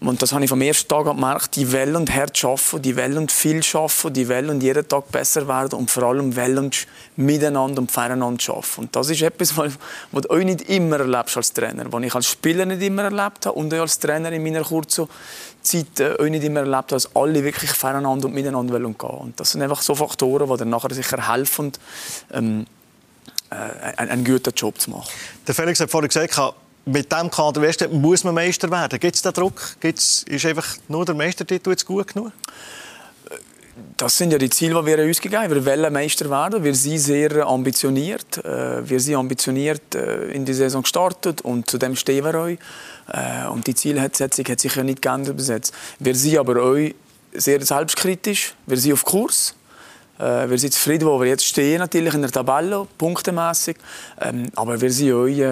und das habe ich vom ersten Tag gemerkt, die wollen und hart arbeiten, die wollen viel arbeiten, die wollen jeden Tag besser werden und vor allem wollen miteinander und füreinander arbeiten. Und das ist etwas, was, du auch nicht immer erlebst als Trainer, was ich als Spieler nicht immer erlebt habe und auch als Trainer in meiner kurzen Zeit äh, auch nicht immer erlebt habe, dass alle wirklich füreinander und miteinander wollen gehen. Und das sind einfach so Faktoren, die dann nachher sicher helfen, ähm, äh, einen, einen guten Job zu machen. Der Felix hat vorhin gesagt, mit diesem Kader Westen muss man Meister werden. Gibt es den Druck? Gibt's, ist einfach nur der Meistertitel jetzt gut genug? Das sind ja die Ziele, die wir uns gegeben haben. Wir wollen Meister werden. Wir sind sehr ambitioniert. Äh, wir sind ambitioniert äh, in die Saison gestartet und zu dem stehen wir euch. Äh, und die Zielsetzung hat sich ja nicht geändert bis. Wir sind aber euch sehr selbstkritisch. Wir sind auf Kurs. Wir sind zufrieden, wo wir jetzt stehen, natürlich in der Tabelle, punktemässig. Ähm, aber wir sind euch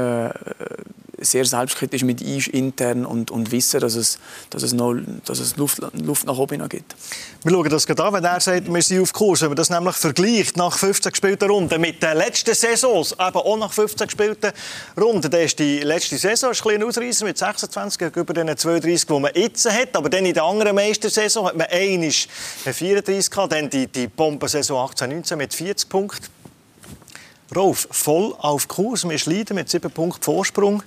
sehr selbstkritisch mit uns intern und, und wissen, dass es, dass es, noch, dass es Luft, Luft nach oben gibt. Wir schauen das gerade an, wenn er sagt, wir sind auf Kurs. Wenn man das nämlich vergleicht nach 15 gespielten Runden mit den letzten Saisons, eben auch nach 15 gespielten Runden, dann ist die letzte Saison ein kleiner Ausreißer mit 26 gegenüber den 32, die man jetzt hat. Aber dann in der anderen Meistersaison hat man einmal 34 gehabt, dann die, die Bombensaison 18-19 mit 40 Punkten. Rolf, voll auf Kurs. Wir leiden mit sieben Punkten Vorsprung.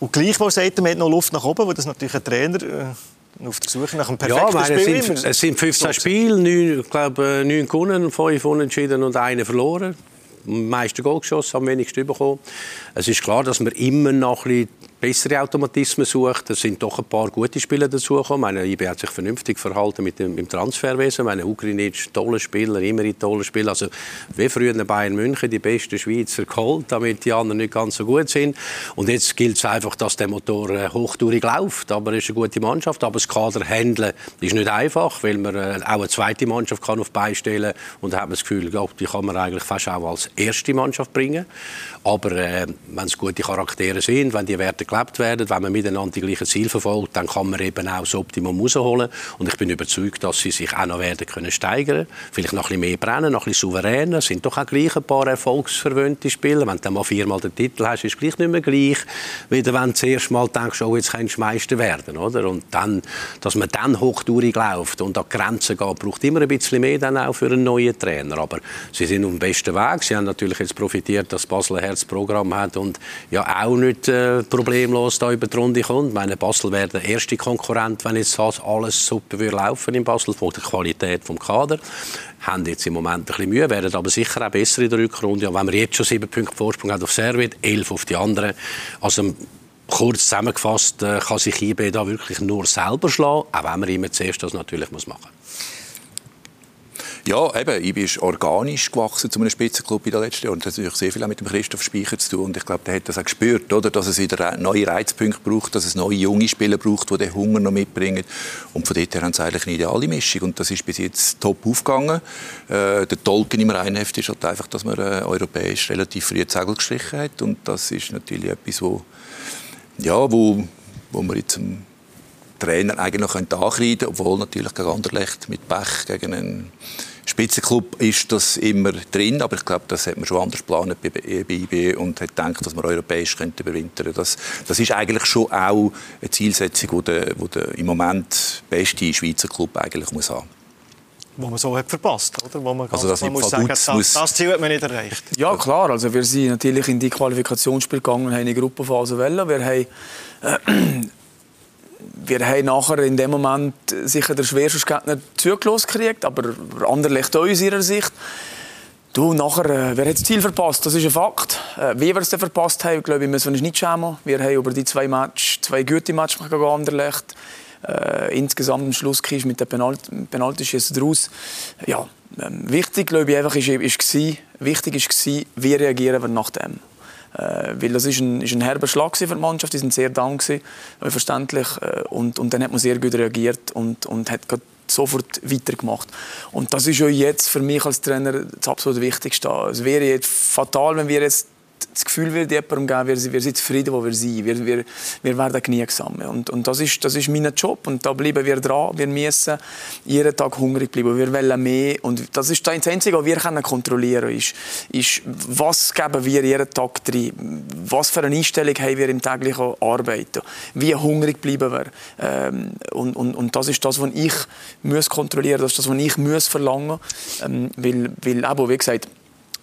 Und gleichwohl sagt er, man hat noch Luft nach oben, weil das natürlich ein Trainer äh, auf der Suche nach einem perfekten ja, Spiel es sind, es sind 15 Spiele, 9, ich glaube, 9 gewonnen, 5 unentschieden und 1 verloren. Am meisten Goal geschossen, am wenigsten bekommen. Es ist klar, dass wir immer noch ein bisschen bessere Automatismen sucht. Es sind doch ein paar gute Spieler dazugekommen. Meine IB hat sich vernünftig verhalten mit dem, dem Transferwesen. Meine Ugrinic, tolle Spieler, immer ein toller Spieler. Also wie früher in Bayern München die besten Schweizer geholt, damit die anderen nicht ganz so gut sind. Und jetzt gilt es einfach, dass der Motor äh, hochtourig läuft. Aber es ist eine gute Mannschaft. Aber das Kader handeln ist nicht einfach, weil man äh, auch eine zweite Mannschaft kann auf beistellen und hat man das Gefühl, die kann man eigentlich fast auch als erste Mannschaft bringen. Aber äh, wenn es gute Charaktere sind, wenn die Werte gelebt werden, wenn man miteinander die gleichen Ziele verfolgt, dann kann man eben auch das Optimum rausholen. Und ich bin überzeugt, dass sie sich auch noch werden können steigern Vielleicht noch ein bisschen mehr brennen, noch ein bisschen souveräner. Es sind doch auch gleich ein paar erfolgsverwöhnte Spieler. Wenn du mal viermal den Titel hast, ist es gleich nicht mehr gleich, wie wenn du zuerst mal denkst, oh, jetzt kannst du Meister werden. Oder? Und dann, dass man dann hochtourig läuft und an die Grenzen geht, braucht immer ein bisschen mehr dann auch für einen neuen Trainer. Aber sie sind auf dem besten Weg. Sie haben natürlich jetzt profitiert, dass Basel ein Herzprogramm hat und ja auch nicht äh, Probleme problemlos da über die Runde kommt. Ich meine, Basel wäre der erste Konkurrent, wenn jetzt alles super laufen in Basel, von der Qualität des Kader. Haben jetzt im Moment ein bisschen Mühe, werden aber sicher auch besser in der Rückrunde. Und wenn wir jetzt schon sieben Punkte Vorsprung haben auf Servet, elf auf die anderen, also kurz zusammengefasst, äh, kann sich IB da wirklich nur selber schlagen, auch wenn man immer zuerst das natürlich machen muss. Ja, eben, IB ist organisch gewachsen zu einem Spitzenklub in den letzten Jahren. Das hat natürlich sehr viel auch mit dem Christoph Speicher zu tun. Und ich glaube, der hat das auch gespürt, oder? dass es wieder neue Reizpunkte braucht, dass es neue junge Spieler braucht, die den Hunger noch mitbringen. Und von dort her haben sie eigentlich eine ideale Mischung. Und das ist bis jetzt top aufgegangen. Äh, der Tolken im Rheinheft ist halt einfach, dass man äh, europäisch relativ früh Zegel gestrichen hat. Und das ist natürlich etwas, wo, ja, wo, wo man jetzt Trainer eigentlich noch ankreiden könnte, obwohl natürlich gegen Anderlecht mit Pech gegen einen Spitzenklub ist das immer drin, aber ich glaube, das hat man schon anders geplant bei, IB und hat gedacht, dass man europäisch könnte überwintern. Das, das ist eigentlich schon auch eine Zielsetzung, die der, die der im Moment beste Schweizer Club eigentlich muss haben wo man so hat verpasst, oder? Wo man also das man muss sagen, das, das, Ziel hat man nicht erreicht. Ja, klar. Also wir sind natürlich in die Qualifikationsspiel gegangen und haben eine Gruppenphase wählen. Wir haben äh, wir haben nachher in dem Moment sicher der schwerste Gegner zugelassen gekriegt, aber Anderlecht auch aus ihrer Sicht. Du, nachher, äh, wer hat das Ziel verpasst? Das ist ein Fakt. Äh, wie wir es verpasst haben, glaube ich, müssen wir uns nicht schämen. Wir haben über die zwei Matches, zwei gute Matches gegen Anderlecht. Äh, insgesamt am Schluss mit der Penalt Penaltyschüsse daraus. Ja, ähm, wichtig, glaube ich, einfach ist, ist, ist, wichtig ist, wie reagieren wir nach dem. Äh, weil das ist ein, ist ein herber Schlag für die Mannschaft, die sind sehr down verständlich. Äh, und, und dann hat man sehr gut reagiert und, und hat sofort weitergemacht. Und das ist ja jetzt für mich als Trainer das absolut Wichtigste. Es wäre jetzt fatal, wenn wir jetzt das Gefühl wird jemandem geben, wir, wir sind zufrieden, wo wir sind. Wir, wir, wir werden genügsam. Und, und das, ist, das ist mein Job. Und da bleiben wir dran. Wir müssen jeden Tag hungrig bleiben. Wir wollen mehr. Und das ist das Einzige, was wir kontrollieren können. Ist, ist, was geben wir jeden Tag drin? Was für eine Einstellung haben wir im täglichen Arbeiten? Wie hungrig bleiben wir? Ähm, und, und, und das ist das, was ich muss kontrollieren muss. Das ist das, was ich muss verlangen muss. Ähm, weil, weil, eben, wie gesagt,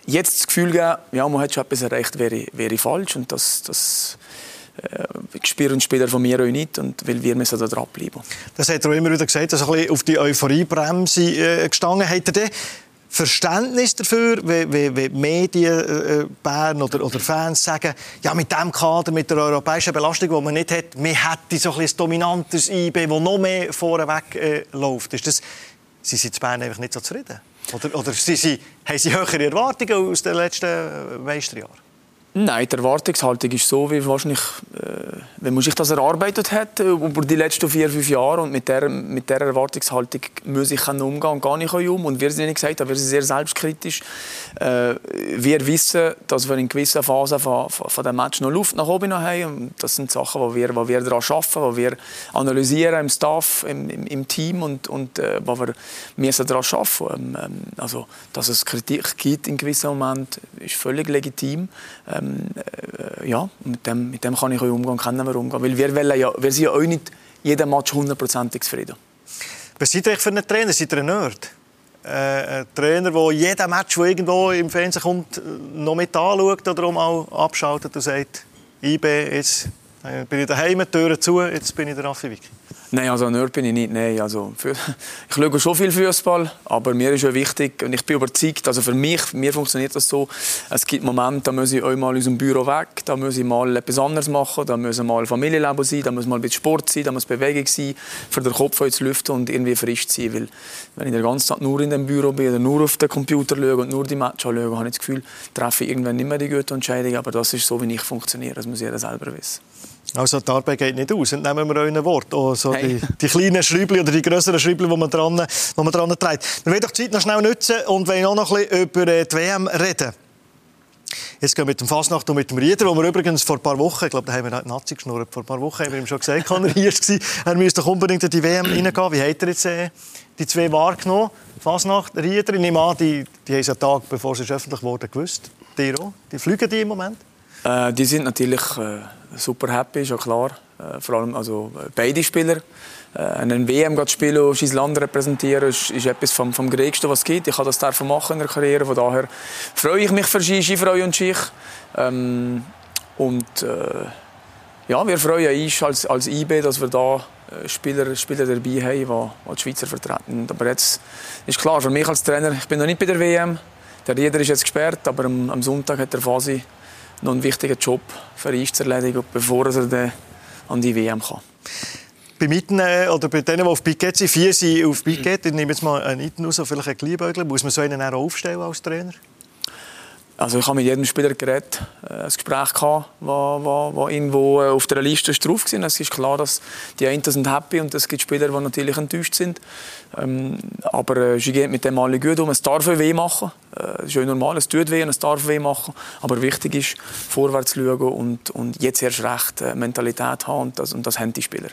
jetzt das Gefühl geben, ja, man hat schon etwas erreicht, wäre, wäre falsch. Und das, das äh, spüren Spieler von mir auch nicht, und weil wir müssen da dranbleiben. Das hat er immer wieder gesagt, dass er ein auf die Euphoriebremse äh, gestanden hat. Er Verständnis dafür, wie, wie, wie Medien äh, Bern oder, oder Fans sagen, ja, mit dem Kader, mit der europäischen Belastung, die man nicht hat, man hätte so ein dominantes IB, das noch mehr vorweg äh, läuft. Ist das, Sie sind in Bern einfach nicht so zufrieden? Oder, oder sie, sie, haben Sie höhere Erwartungen aus den letzten Meisterjahren? Nein, die Erwartungshaltung ist so, wie wahrscheinlich, äh, wenn man sich das erarbeitet hat äh, über die letzten vier, fünf Jahre und mit der, mit der Erwartungshaltung muss ich umgehen und gar nicht um. Und wir sind, wie gesagt, wir sind sehr selbstkritisch. Äh, wir wissen, dass wir in gewissen Phasen von, von, von dem Match noch Luft nach oben haben. Und das sind Sachen, wo wir, wir daran arbeiten, wo wir analysieren im Staff, im, im, im Team und, und äh, wo wir müssen daran arbeiten. Ähm, also, dass es Kritik gibt in gewissen Momenten, ist völlig legitim. Ähm, äh, ja, mit dem, mit dem kann ich umgehen, können wir umgehen. Weil wir, wollen ja, wir sind ja auch nicht jeden Match hundertprozentig zufrieden. Was seid ihr für einen Trainer? Seid ihr ein Nerd? Äh, ein Trainer, der jeden Match, der irgendwo im Fernsehen kommt, noch mit anschaut oder auch abschaltet und sagt, IB, jetzt bin ich daheim, Türen zu, jetzt bin ich der Raffi Vicky. Nein, also Nerd bin ich nicht. Nein, also für, ich schaue schon viel Fußball, aber mir ist auch wichtig und ich bin überzeugt, also für mich, mir funktioniert das so, es gibt Momente, da muss ich auch mal aus dem Büro weg, da muss ich mal etwas anderes machen, da muss mal Familienleben sein, da muss mal ein bisschen Sport sein, da muss Bewegung sein, für den Kopf zu lüften und irgendwie frisch zu sein, weil wenn ich den ganzen Tag nur in dem Büro bin oder nur auf den Computer schaue und nur die Matches schaue, habe ich das Gefühl, treffe ich irgendwann nicht mehr die gute Entscheidung, aber das ist so, wie ich funktioniere, das muss jeder selber wissen. Also die Arbeit geht nicht aus, entnehmen wir euren Wort. Oh, so hey. die, die, kleinen Schräubchen oder die größeren Schräubchen, die man dran, die man dran trägt. Wir wollen doch die Zeit noch schnell nutzen und wollen auch noch ein bisschen über äh, die WM reden. Jetzt gehen wir mit dem Fasnacht und mit dem Rieder, wo wir übrigens vor ein paar Wochen, ich glaube, da haben wir Nazi geschnurrt, vor ein paar Wochen haben wir ihm schon gesagt, er hier war. Er müsste doch unbedingt in die WM reingehen. Wie hat er jetzt äh, die zwei wahrgenommen? Fasnacht, Rieder, ich nehme an, die, die haben es einen Tag, bevor sie öffentlich wurden, gewusst. Die auch? Die fliegen die im Moment? Äh, die sind natürlich äh, super happy, ist ja klar. Äh, vor allem also, beide Spieler. Äh, einen WM zu spielen und sein Land repräsentieren, ist, ist etwas vom, vom Größten, was es gibt. Ich habe das davon machen in der Karriere. Von daher freue ich mich für Ski, Skifreue und Schich. Ähm, und äh, ja, wir freuen uns als, als IB, dass wir da äh, Spieler, Spieler dabei haben, die, die Schweizer vertreten. Aber jetzt ist klar, für mich als Trainer, ich bin noch nicht bei der WM. Der Rieder ist jetzt gesperrt, aber am, am Sonntag hat der Fasi noch einen wichtigen Job für uns zu erledigen, bevor er dann an die WM kann. Bei Mitten äh, oder bei denen, die auf Piquet sind, vier sind auf Piquet, ich nehme jetzt mal einen Iten raus, vielleicht einen Kleinbögel, muss man so einen auch aufstellen als Trainer? Also ich habe mit jedem Spieler geredet, äh, ein Gespräch gehabt, wo, wo, wo irgendwo äh, auf der Liste drauf war. Es ist klar, dass die einen sind happy und es gibt Spieler, die natürlich enttäuscht sind. Ähm, aber äh, sie geht mit dem alle gut um. Es darf weh machen. Äh, ist ja normal, es tut weh und es darf weh machen. Aber wichtig ist, vorwärts zu schauen und, und jetzt erst recht äh, Mentalität haben und das, und das haben die Spieler.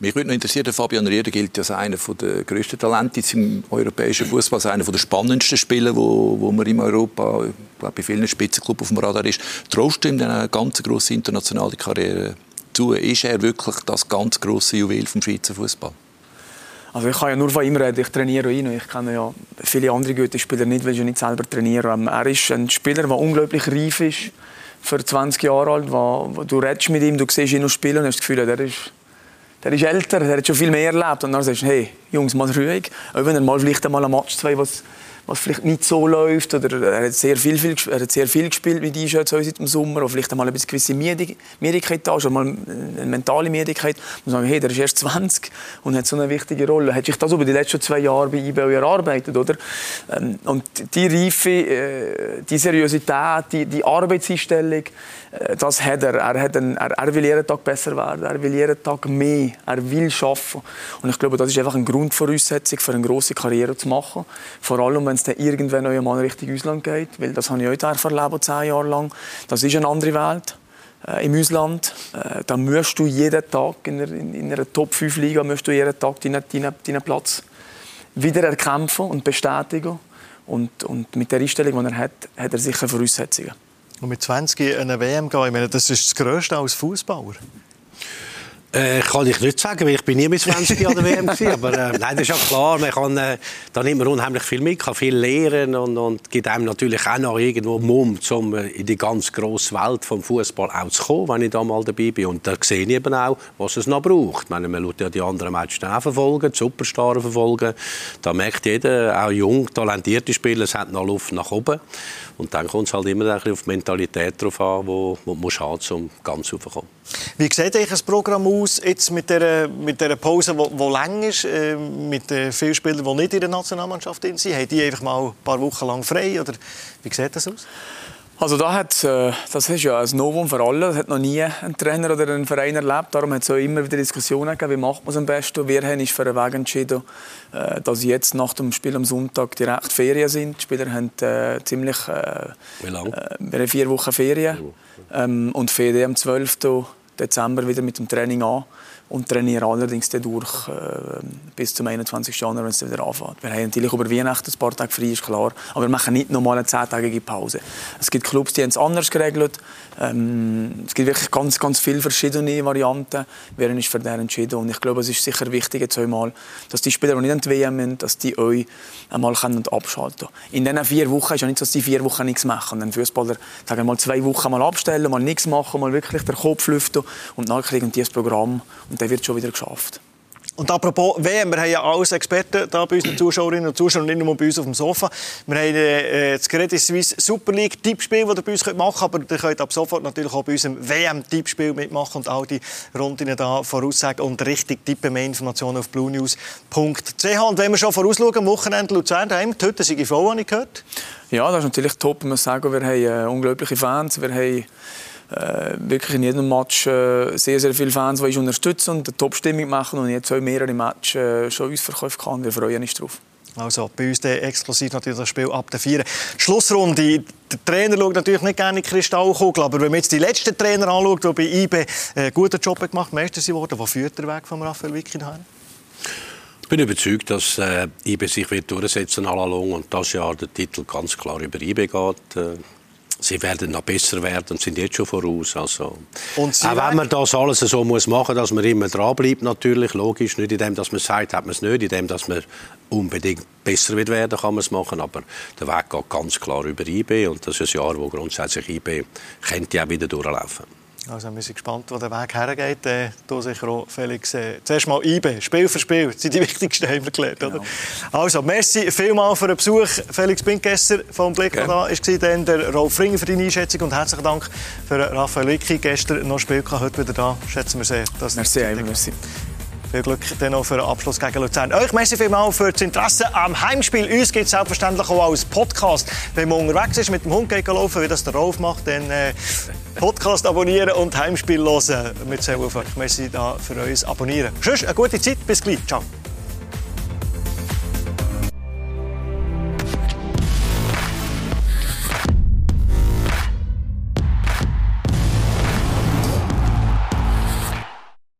Mich würde noch interessieren, Fabian Rieder gilt als einer der grössten Talente im europäischen Fußball, als einer der spannendsten Spieler, wo, wo man in Europa, glaube bei vielen Spitzenclubs auf dem Radar ist. Traust du ihm eine ganz grosse internationale Karriere zu? Ist er wirklich das ganz grosse Juwel vom Schweizer Fußball? Also ich kann ja nur von ihm reden, ich trainiere ihn. Ich kenne ja viele andere gute Spieler nicht, weil ich nicht selber trainiere. Ähm, er ist ein Spieler, der unglaublich reif ist, für 20 Jahre alt. Wo du redest mit ihm, du siehst ihn noch spielen und hast das Gefühl, der ist der ist älter, der hat schon viel mehr erlebt. Und dann sagst du, hey, Jungs, mal ruhig. Auch wenn er mal vielleicht einmal ein Match zwei, was, was vielleicht nicht so läuft. Oder er hat sehr viel, viel, er hat sehr viel gespielt mit Einschätz seit dem Sommer. Oder vielleicht einmal eine gewisse Müdigkeit da ist, mal eine mentale Müdigkeit. Man sagen, hey, der ist erst 20 und hat so eine wichtige Rolle. Hat sich das über die letzten zwei Jahre bei IBO erarbeitet, oder? Ähm, und die Reife, äh, die Seriosität, die, die Arbeitseinstellung, äh, das hat er. Er, hat einen, er, er, will jeden Tag besser werden, er will jeden Tag mehr, er will schaffen. Und ich glaube, das ist einfach eine Grundvoraussetzung für eine große Karriere zu machen. Vor allem, es dann irgendwann einmal Richtung Ausland geht, weil das habe ich auch erlebt, zehn Jahre lang. Das ist eine andere Welt äh, im Ausland. Äh, da musst du jeden Tag in einer, in einer Top 5 Liga musst du jeden Tag deinen, deinen, deinen Platz wieder erkämpfen und bestätigen. Und, und mit der Einstellung, die er hat, hat er sicher Voraussetzungen. Und mit 20 in eine WM gehen, ich meine, das ist das Größte als Fußballer. Äh, kann ich nicht sagen, weil ich bin nie mit 20 an der WM gewesen. Aber äh, nein, das ist ja klar. Man kann, äh, da nimmt man unheimlich viel mit, kann viel lernen und, und gibt einem natürlich auch noch irgendwo Mumm, um äh, in die ganz grosse Welt vom Fußball auch zu kommen, wenn ich da mal dabei bin. Und da sehe ich eben auch, was es noch braucht. Ich meine, man schaut ja die anderen Matches auch verfolgen, die Superstars verfolgen. Da merkt jeder, auch jung, talentierte Spieler, es hat noch Luft nach oben. Und dann kommt es halt immer auf die Mentalität drauf an, wo, wo man haben um ganz raufzukommen. Wie sieht eigentlich das Programm aus jetzt mit der, mit der Pause, die lang ist, äh, mit äh, vielen Spielern, die nicht in der Nationalmannschaft sind? Haben die einfach mal ein paar Wochen lang frei? Oder wie sieht das aus? Also da hat, äh, das ist ja ein Novum für alle. Das hat noch nie ein Trainer oder ein Verein erlebt. Darum hat es auch immer wieder Diskussionen gegeben, wie macht man es am besten. Wir haben uns für einen Weg entschieden, äh, dass jetzt nach dem Spiel am Sonntag direkt Ferien sind. Die Spieler haben äh, ziemlich... Äh, wie lange? Äh, wir haben vier Wochen Ferien. Ähm, und Ferien am 12. Dezember wieder mit dem Training an und trainiere allerdings durch äh, bis zum 21. Januar, wenn es wieder anfängt. Wir haben natürlich über Weihnachten ein paar Tage frei, ist klar, aber wir machen nicht nochmal eine zehntägige Pause. Es gibt Clubs, die haben es anders geregelt. Ähm, es gibt wirklich ganz, ganz viele verschiedene Varianten. Haben uns für den entschieden und ich glaube, es ist sicher wichtig jetzt einmal, dass die Spieler, die nicht an die dass die euch einmal können abschalten können. In diesen vier Wochen ist ja nicht so, dass die vier Wochen nichts machen. Ein Fußballer sagen mal zwei Wochen mal abstellen, mal nichts machen, mal wirklich den Kopf lüften und dann kriegen die das Programm und dann wird schon wieder geschafft. Und apropos WM, wir haben ja alles Experten da bei unseren Zuschauerinnen und Zuschauern, nicht nur bei uns auf dem Sofa. Wir haben äh, das Credit Suisse Super League Tippspiel, das ihr bei uns machen könnt, aber ihr könnt ab sofort natürlich auch bei unserem WM-Tippspiel mitmachen und all die Runden da voraussagen und richtig tippen. Mehr Informationen auf bluenews.ch. Und wenn wir schon vorausschauen, am Wochenende Luzern daheim, heute sind voll, habe ich gehört. Ja, das ist natürlich top. Ich muss sagen, wir haben äh, unglaubliche Fans. Wir haben äh, wirklich in jedem Match äh, sehr, sehr viele Fans, die uns unterstützen und eine Top-Stimmung machen und jetzt auch mehrere Matches äh, schon ausverkauft kann. Wir freuen uns darauf. Also bei uns exklusiv natürlich das Spiel ab der 4. Schlussrunde. Der Trainer schaut natürlich nicht gerne in die Kristallkugel, aber wenn man jetzt die letzten Trainer anschaut, die bei IB einen guten Job gemacht haben, Meister sie wurden, wo führt der Weg von Raphael Wicki Ich bin überzeugt, dass äh, IB sich wird durchsetzen wird und das Jahr der Titel ganz klar über IB geht. Äh, sie werden noch besser werden und sind jetzt schon voraus. Also, auch wenn man das alles so muss machen, dass man immer dranbleibt, natürlich, logisch, nicht in dem, dass man sagt, hat man es nicht, in dem, dass man unbedingt besser wird werden, kann man es machen, aber der Weg geht ganz klar über IB und das ist ein Jahr, wo grundsätzlich IB könnte auch wieder durchlaufen. Also wir sind gespannt, wo der Weg hergeht. Äh, da sicher auch Felix. Äh, zuerst mal IB, Spiel für Spiel. Das sind die wichtigsten, haben wir gelernt. Genau. Oder? Also, merci vielmals für den Besuch. Felix Binkesser vom Blick ja. da war dann der Rolf Ringer für deine Einschätzung und herzlichen Dank für Raphael Wicki. Gestern noch Spiel gehabt, heute wieder da. Schätzen wir sehr. Das merci, merci. Viel Glück dann noch für den Abschluss gegen Luzern. Euch merci vielmals für das Interesse am Heimspiel. Uns gibt es selbstverständlich auch als Podcast. Wenn man unterwegs ist, mit dem Hund laufen, wie das der Rolf macht, dann äh, Podcast abonnieren und Heimspiel hören. Wir zählen auf euch. Merci für uns abonnieren. Tschüss, eine gute Zeit. Bis gleich. Ciao.